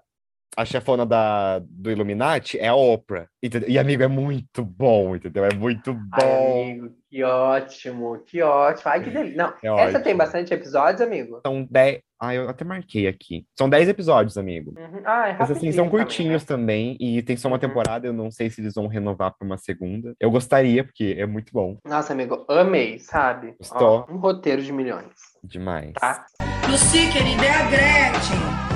[SPEAKER 2] a chefona da, do Illuminati é a Oprah. entendeu? E, amigo, é muito bom, entendeu? É muito
[SPEAKER 1] Ai,
[SPEAKER 2] bom.
[SPEAKER 1] amigo, que ótimo, que ótimo. Ai, que delícia. Não,
[SPEAKER 2] É
[SPEAKER 1] essa tem
[SPEAKER 2] ótimo.
[SPEAKER 1] bastante episódios, amigo?
[SPEAKER 2] São 10. Ah, eu até marquei aqui. São 10 episódios, amigo.
[SPEAKER 1] Uhum. Ah, é
[SPEAKER 2] Mas assim, são curtinhos
[SPEAKER 1] também,
[SPEAKER 2] também, e tem só uma
[SPEAKER 1] Uhum.
[SPEAKER 2] temporada, eu não sei se eles vão renovar para uma segunda. Eu gostaria, porque é muito bom.
[SPEAKER 1] né? Nossa, amigo, amei, sabe?
[SPEAKER 2] Gostou?
[SPEAKER 1] Ó, um roteiro de milhões,
[SPEAKER 2] Demais.
[SPEAKER 1] tá?
[SPEAKER 3] Lucy, querida, é a Gretchen.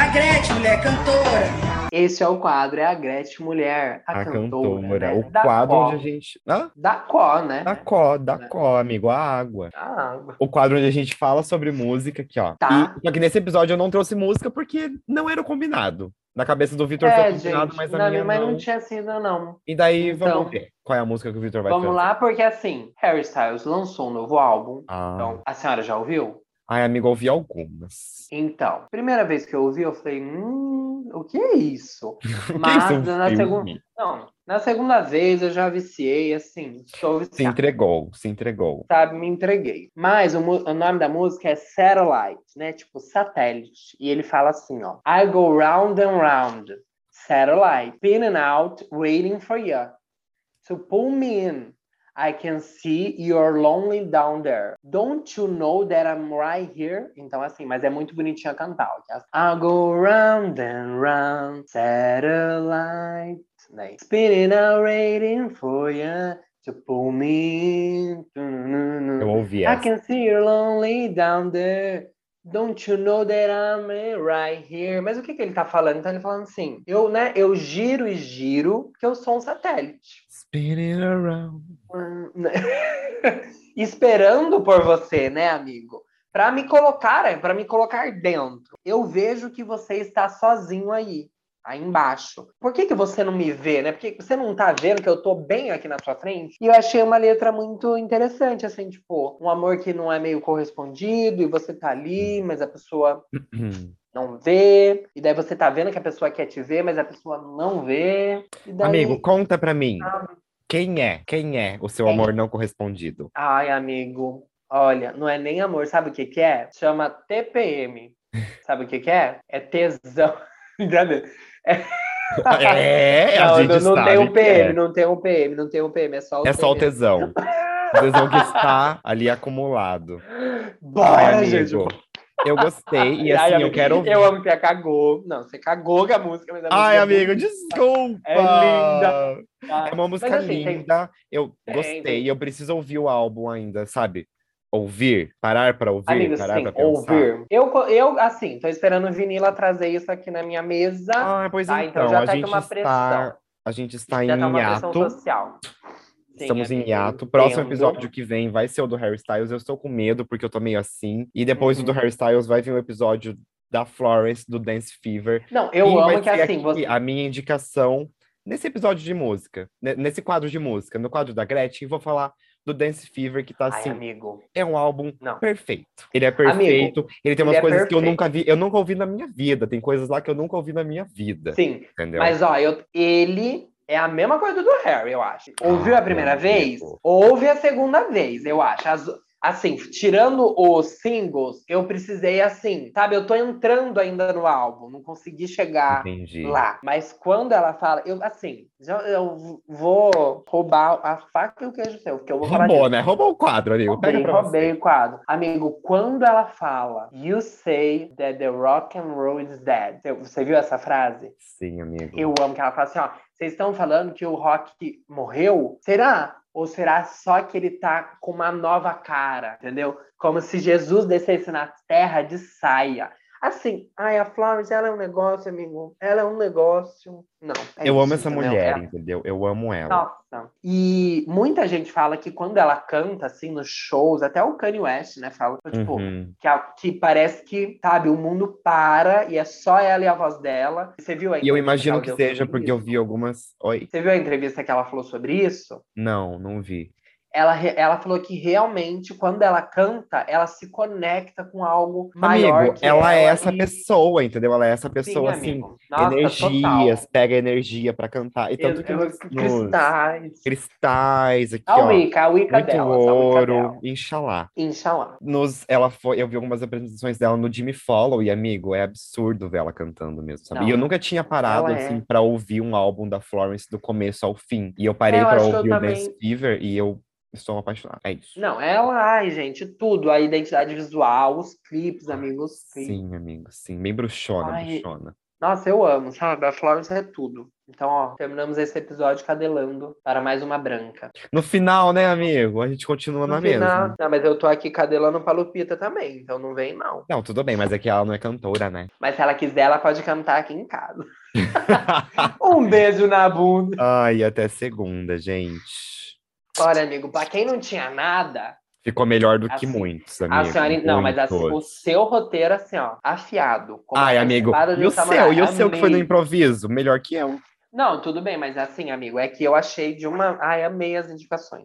[SPEAKER 3] A Gretchen, mulher cantora.
[SPEAKER 1] Esse é o quadro, é a Gretchen Mulher, a,
[SPEAKER 2] A
[SPEAKER 1] cantora,
[SPEAKER 2] cantora.
[SPEAKER 1] né?
[SPEAKER 2] O
[SPEAKER 1] Da
[SPEAKER 2] quadro
[SPEAKER 1] Có.
[SPEAKER 2] onde a gente. Hã?
[SPEAKER 1] Da Có, né?
[SPEAKER 2] Da có, da
[SPEAKER 1] Né?
[SPEAKER 2] có, amigo, a água.
[SPEAKER 1] Da água.
[SPEAKER 2] O quadro onde a gente fala sobre música aqui, ó.
[SPEAKER 1] Tá.
[SPEAKER 2] E, só que nesse episódio eu não trouxe música porque não era o combinado. Na cabeça do Vitor foi
[SPEAKER 1] É,
[SPEAKER 2] combinado,
[SPEAKER 1] gente,
[SPEAKER 2] mas a
[SPEAKER 1] não,
[SPEAKER 2] minha
[SPEAKER 1] mas
[SPEAKER 2] não.
[SPEAKER 1] não tinha sido, não.
[SPEAKER 2] E daí
[SPEAKER 1] Então,
[SPEAKER 2] vamos ver qual é a música que o Vitor vai
[SPEAKER 1] Vamos
[SPEAKER 2] trazer.
[SPEAKER 1] lá, porque assim, Harry Styles lançou um novo álbum.
[SPEAKER 2] Ah,
[SPEAKER 1] Então, a senhora já ouviu?
[SPEAKER 2] Ai, amigo, eu ouvi algumas.
[SPEAKER 1] Então, primeira vez que eu ouvi, eu falei, hum, o que é isso?
[SPEAKER 2] É isso,
[SPEAKER 1] Mas
[SPEAKER 2] um
[SPEAKER 1] na segunda. Não, na segunda vez eu já viciei, assim, estou
[SPEAKER 2] Se
[SPEAKER 1] viciado.
[SPEAKER 2] entregou, se entregou.
[SPEAKER 1] sabe, me entreguei. Mas o, o nome da música é Satellite, né? Tipo satélite. E ele fala assim, ó. I go round and round, satellite, spinning out, waiting for you. To pull me in. I can see you're lonely down there. Don't you know that I'm right here? Então, assim, mas é muito bonitinho a cantar. ó, que é assim, I go round and round, satellite. Né? Spinning out, waiting for you to pull me.
[SPEAKER 2] Eu ouvi
[SPEAKER 1] I
[SPEAKER 2] essa.
[SPEAKER 1] can see you're lonely down there. Don't you know that I'm right here? Mas o que, que ele tá falando? Então ele falando assim, eu, né, eu giro e giro, porque eu sou um satélite.
[SPEAKER 2] Spinning around.
[SPEAKER 1] Hum, né? Esperando por você, né, amigo? Para me colocar, para me colocar dentro. Eu vejo que você está sozinho aí, aí embaixo. Por que, que você não me vê, né? Porque você não tá vendo que eu tô bem aqui na sua frente? E eu achei uma letra muito interessante, assim, tipo, um amor que não é meio correspondido e você tá ali, mas a pessoa não vê. E daí você tá vendo que a pessoa quer te ver, mas a pessoa não vê. Daí...
[SPEAKER 2] Amigo, conta pra mim.
[SPEAKER 1] Ah.
[SPEAKER 2] Quem é? Quem é o seu
[SPEAKER 1] Quem?
[SPEAKER 2] amor não correspondido?
[SPEAKER 1] Ai, amigo, olha, não é nem amor, sabe o que que é? Chama TPM. Sabe o que que é? É tesão.
[SPEAKER 2] É, a
[SPEAKER 1] não,
[SPEAKER 2] gente
[SPEAKER 1] não, não tem um PM,
[SPEAKER 2] é.
[SPEAKER 1] não tem um PM, não tem um PM, é só o
[SPEAKER 2] É só o tesão. O tesão que está ali acumulado.
[SPEAKER 1] Bora,
[SPEAKER 2] Ai,
[SPEAKER 1] gente.
[SPEAKER 2] Eu gostei e
[SPEAKER 1] Ai,
[SPEAKER 2] assim, eu
[SPEAKER 1] amigo,
[SPEAKER 2] quero ouvir.
[SPEAKER 1] Eu amo que você cagou. Não, você cagou com a música, mas a música
[SPEAKER 2] Ai,
[SPEAKER 1] é
[SPEAKER 2] amigo, desculpa!
[SPEAKER 1] É linda.
[SPEAKER 2] É uma música
[SPEAKER 1] assim, tem-
[SPEAKER 2] linda. Eu
[SPEAKER 1] Tem,
[SPEAKER 2] gostei.
[SPEAKER 1] tem.
[SPEAKER 2] Eu preciso ouvir o álbum ainda, sabe? Ouvir, parar pra ouvir,
[SPEAKER 1] Amigo,
[SPEAKER 2] parar pensar.
[SPEAKER 1] ouvir. Eu, eu, assim, tô esperando o Vinila trazer isso aqui na minha mesa.
[SPEAKER 2] Ah, pois
[SPEAKER 1] Tá,
[SPEAKER 2] então,
[SPEAKER 1] então já
[SPEAKER 2] a
[SPEAKER 1] tá
[SPEAKER 2] gente
[SPEAKER 1] uma
[SPEAKER 2] está,
[SPEAKER 1] pressão.
[SPEAKER 2] a gente está
[SPEAKER 1] já
[SPEAKER 2] em
[SPEAKER 1] tá uma pressão
[SPEAKER 2] hiato.
[SPEAKER 1] social. Sim,
[SPEAKER 2] Estamos em hiato. Próximo
[SPEAKER 1] entendo.
[SPEAKER 2] episódio que vem vai ser o do Harry Styles. Eu estou com medo porque eu tô meio assim. E depois
[SPEAKER 1] Uhum.
[SPEAKER 2] do Harry Styles vai vir o episódio da Florence do Dance Fever.
[SPEAKER 1] Não, eu
[SPEAKER 2] E
[SPEAKER 1] amo que assim,
[SPEAKER 2] aqui
[SPEAKER 1] você.
[SPEAKER 2] a minha indicação nesse episódio de música, ne- nesse quadro de música, no quadro da Gretchen, vou falar do Dance Fever que tá
[SPEAKER 1] Ai,
[SPEAKER 2] assim,
[SPEAKER 1] amigo.
[SPEAKER 2] é um álbum
[SPEAKER 1] Não.
[SPEAKER 2] perfeito. Ele é perfeito, ele tem
[SPEAKER 1] ele
[SPEAKER 2] umas
[SPEAKER 1] é
[SPEAKER 2] coisas que eu nunca vi, eu nunca ouvi na minha vida, tem coisas lá que eu nunca ouvi na minha vida,
[SPEAKER 1] Sim,
[SPEAKER 2] entendeu?
[SPEAKER 1] mas ó, eu, ele é a mesma coisa do Harry, eu acho. Ouviu
[SPEAKER 2] Ah,
[SPEAKER 1] a primeira vez? Ouve a segunda vez, eu acho. As- assim, tirando os singles, eu precisei assim, sabe? Eu tô entrando ainda no álbum, não consegui chegar
[SPEAKER 2] Entendi.
[SPEAKER 1] lá. Mas quando ela fala, eu assim, já, eu vou roubar a faca e o queijo seu, porque eu vou falar
[SPEAKER 2] Roubou,
[SPEAKER 1] disso.
[SPEAKER 2] né? Roubou o quadro, amigo.
[SPEAKER 1] Roubei,
[SPEAKER 2] Pega
[SPEAKER 1] roubei
[SPEAKER 2] você.
[SPEAKER 1] o quadro. Amigo, quando ela fala You say that the rock and roll is dead. Você viu essa frase?
[SPEAKER 2] Sim, amigo.
[SPEAKER 1] Eu amo que ela fala assim, ó. Vocês estão falando que o rock morreu? Será? Ou será só que ele tá com uma nova cara, entendeu? Como se Jesus descesse na terra de saia. Assim, ai, a Florence, ela é um negócio, amigo. Ela é um negócio. Não. é
[SPEAKER 2] Eu
[SPEAKER 1] isso,
[SPEAKER 2] amo essa
[SPEAKER 1] entendeu?
[SPEAKER 2] mulher,
[SPEAKER 1] É-
[SPEAKER 2] entendeu? Eu amo ela.
[SPEAKER 1] nossa. E muita gente fala que quando ela canta, assim, nos shows, até o Kanye West, né, fala, tipo,
[SPEAKER 2] Uhum.
[SPEAKER 1] que, a- que parece que, sabe, o mundo para e é só ela e a voz dela. Você viu a
[SPEAKER 2] E eu imagino que
[SPEAKER 1] deu
[SPEAKER 2] seja porque eu
[SPEAKER 1] isso?
[SPEAKER 2] vi algumas. Oi?
[SPEAKER 1] Você viu a entrevista que ela falou sobre isso?
[SPEAKER 2] Não, não vi.
[SPEAKER 1] Ela, ela falou que realmente, quando ela canta, ela se conecta com algo maior
[SPEAKER 2] Amigo,
[SPEAKER 1] que
[SPEAKER 2] ela é essa
[SPEAKER 1] e-
[SPEAKER 2] pessoa, entendeu? Ela é essa
[SPEAKER 1] Sim,
[SPEAKER 2] pessoa, assim,
[SPEAKER 1] amigo. Nossa,
[SPEAKER 2] energias,
[SPEAKER 1] total.
[SPEAKER 2] pega energia pra cantar. E tanto que
[SPEAKER 1] Eu-
[SPEAKER 2] nos,
[SPEAKER 1] eu-
[SPEAKER 2] nos
[SPEAKER 1] Cristais.
[SPEAKER 2] cristais aqui,
[SPEAKER 1] A
[SPEAKER 2] ó.
[SPEAKER 1] Wicca, a Wicca
[SPEAKER 2] Muito
[SPEAKER 1] dela.
[SPEAKER 2] ouro,
[SPEAKER 1] dela.
[SPEAKER 2] inxalá.
[SPEAKER 1] Inshallah.
[SPEAKER 2] Nos, ela foi, eu vi algumas apresentações dela no Jimmy Follow e, amigo, é absurdo ver ela cantando mesmo, sabe?
[SPEAKER 1] Não,
[SPEAKER 2] e eu nunca tinha parado,
[SPEAKER 1] ela é.
[SPEAKER 2] assim, pra ouvir um álbum da Florence do começo ao fim. E eu parei
[SPEAKER 1] É, que eu
[SPEAKER 2] ouvir o
[SPEAKER 1] também-
[SPEAKER 2] Dance Fever e eu estou apaixonado. É isso.
[SPEAKER 1] Não, ela, ai, gente, tudo. A identidade visual, os clipes, amigos. os clipes.
[SPEAKER 2] Sim, amigo, sim. Bem bruxona,
[SPEAKER 1] Ai,
[SPEAKER 2] bruxona.
[SPEAKER 1] Nossa, eu amo, sabe? A Florence é tudo. Então, ó, terminamos esse episódio cadelando para mais uma branca.
[SPEAKER 2] No final, né, amigo? A gente continua
[SPEAKER 1] No
[SPEAKER 2] na
[SPEAKER 1] final-
[SPEAKER 2] mesma.
[SPEAKER 1] Não, mas eu tô aqui cadelando pra Lupita também, então não vem, não.
[SPEAKER 2] Não, tudo bem, mas é que ela não é cantora, né?
[SPEAKER 1] Mas se ela quiser, ela pode cantar aqui em casa. Um beijo na bunda.
[SPEAKER 2] Ai, até segunda, gente.
[SPEAKER 1] Olha, amigo, pra quem não tinha nada,
[SPEAKER 2] Ficou melhor do que
[SPEAKER 1] Assim,
[SPEAKER 2] muitos,
[SPEAKER 1] a
[SPEAKER 2] amigo.
[SPEAKER 1] senhora. Não, mas assim, o
[SPEAKER 2] muitos.
[SPEAKER 1] seu roteiro, assim, ó, afiado. como
[SPEAKER 2] Ai,
[SPEAKER 1] a
[SPEAKER 2] amigo, e o
[SPEAKER 1] samurai.
[SPEAKER 2] seu? E o seu que foi no improviso? Melhor que eu.
[SPEAKER 1] Não, tudo bem, mas assim, amigo, é que eu achei de uma. Ai, amei as indicações.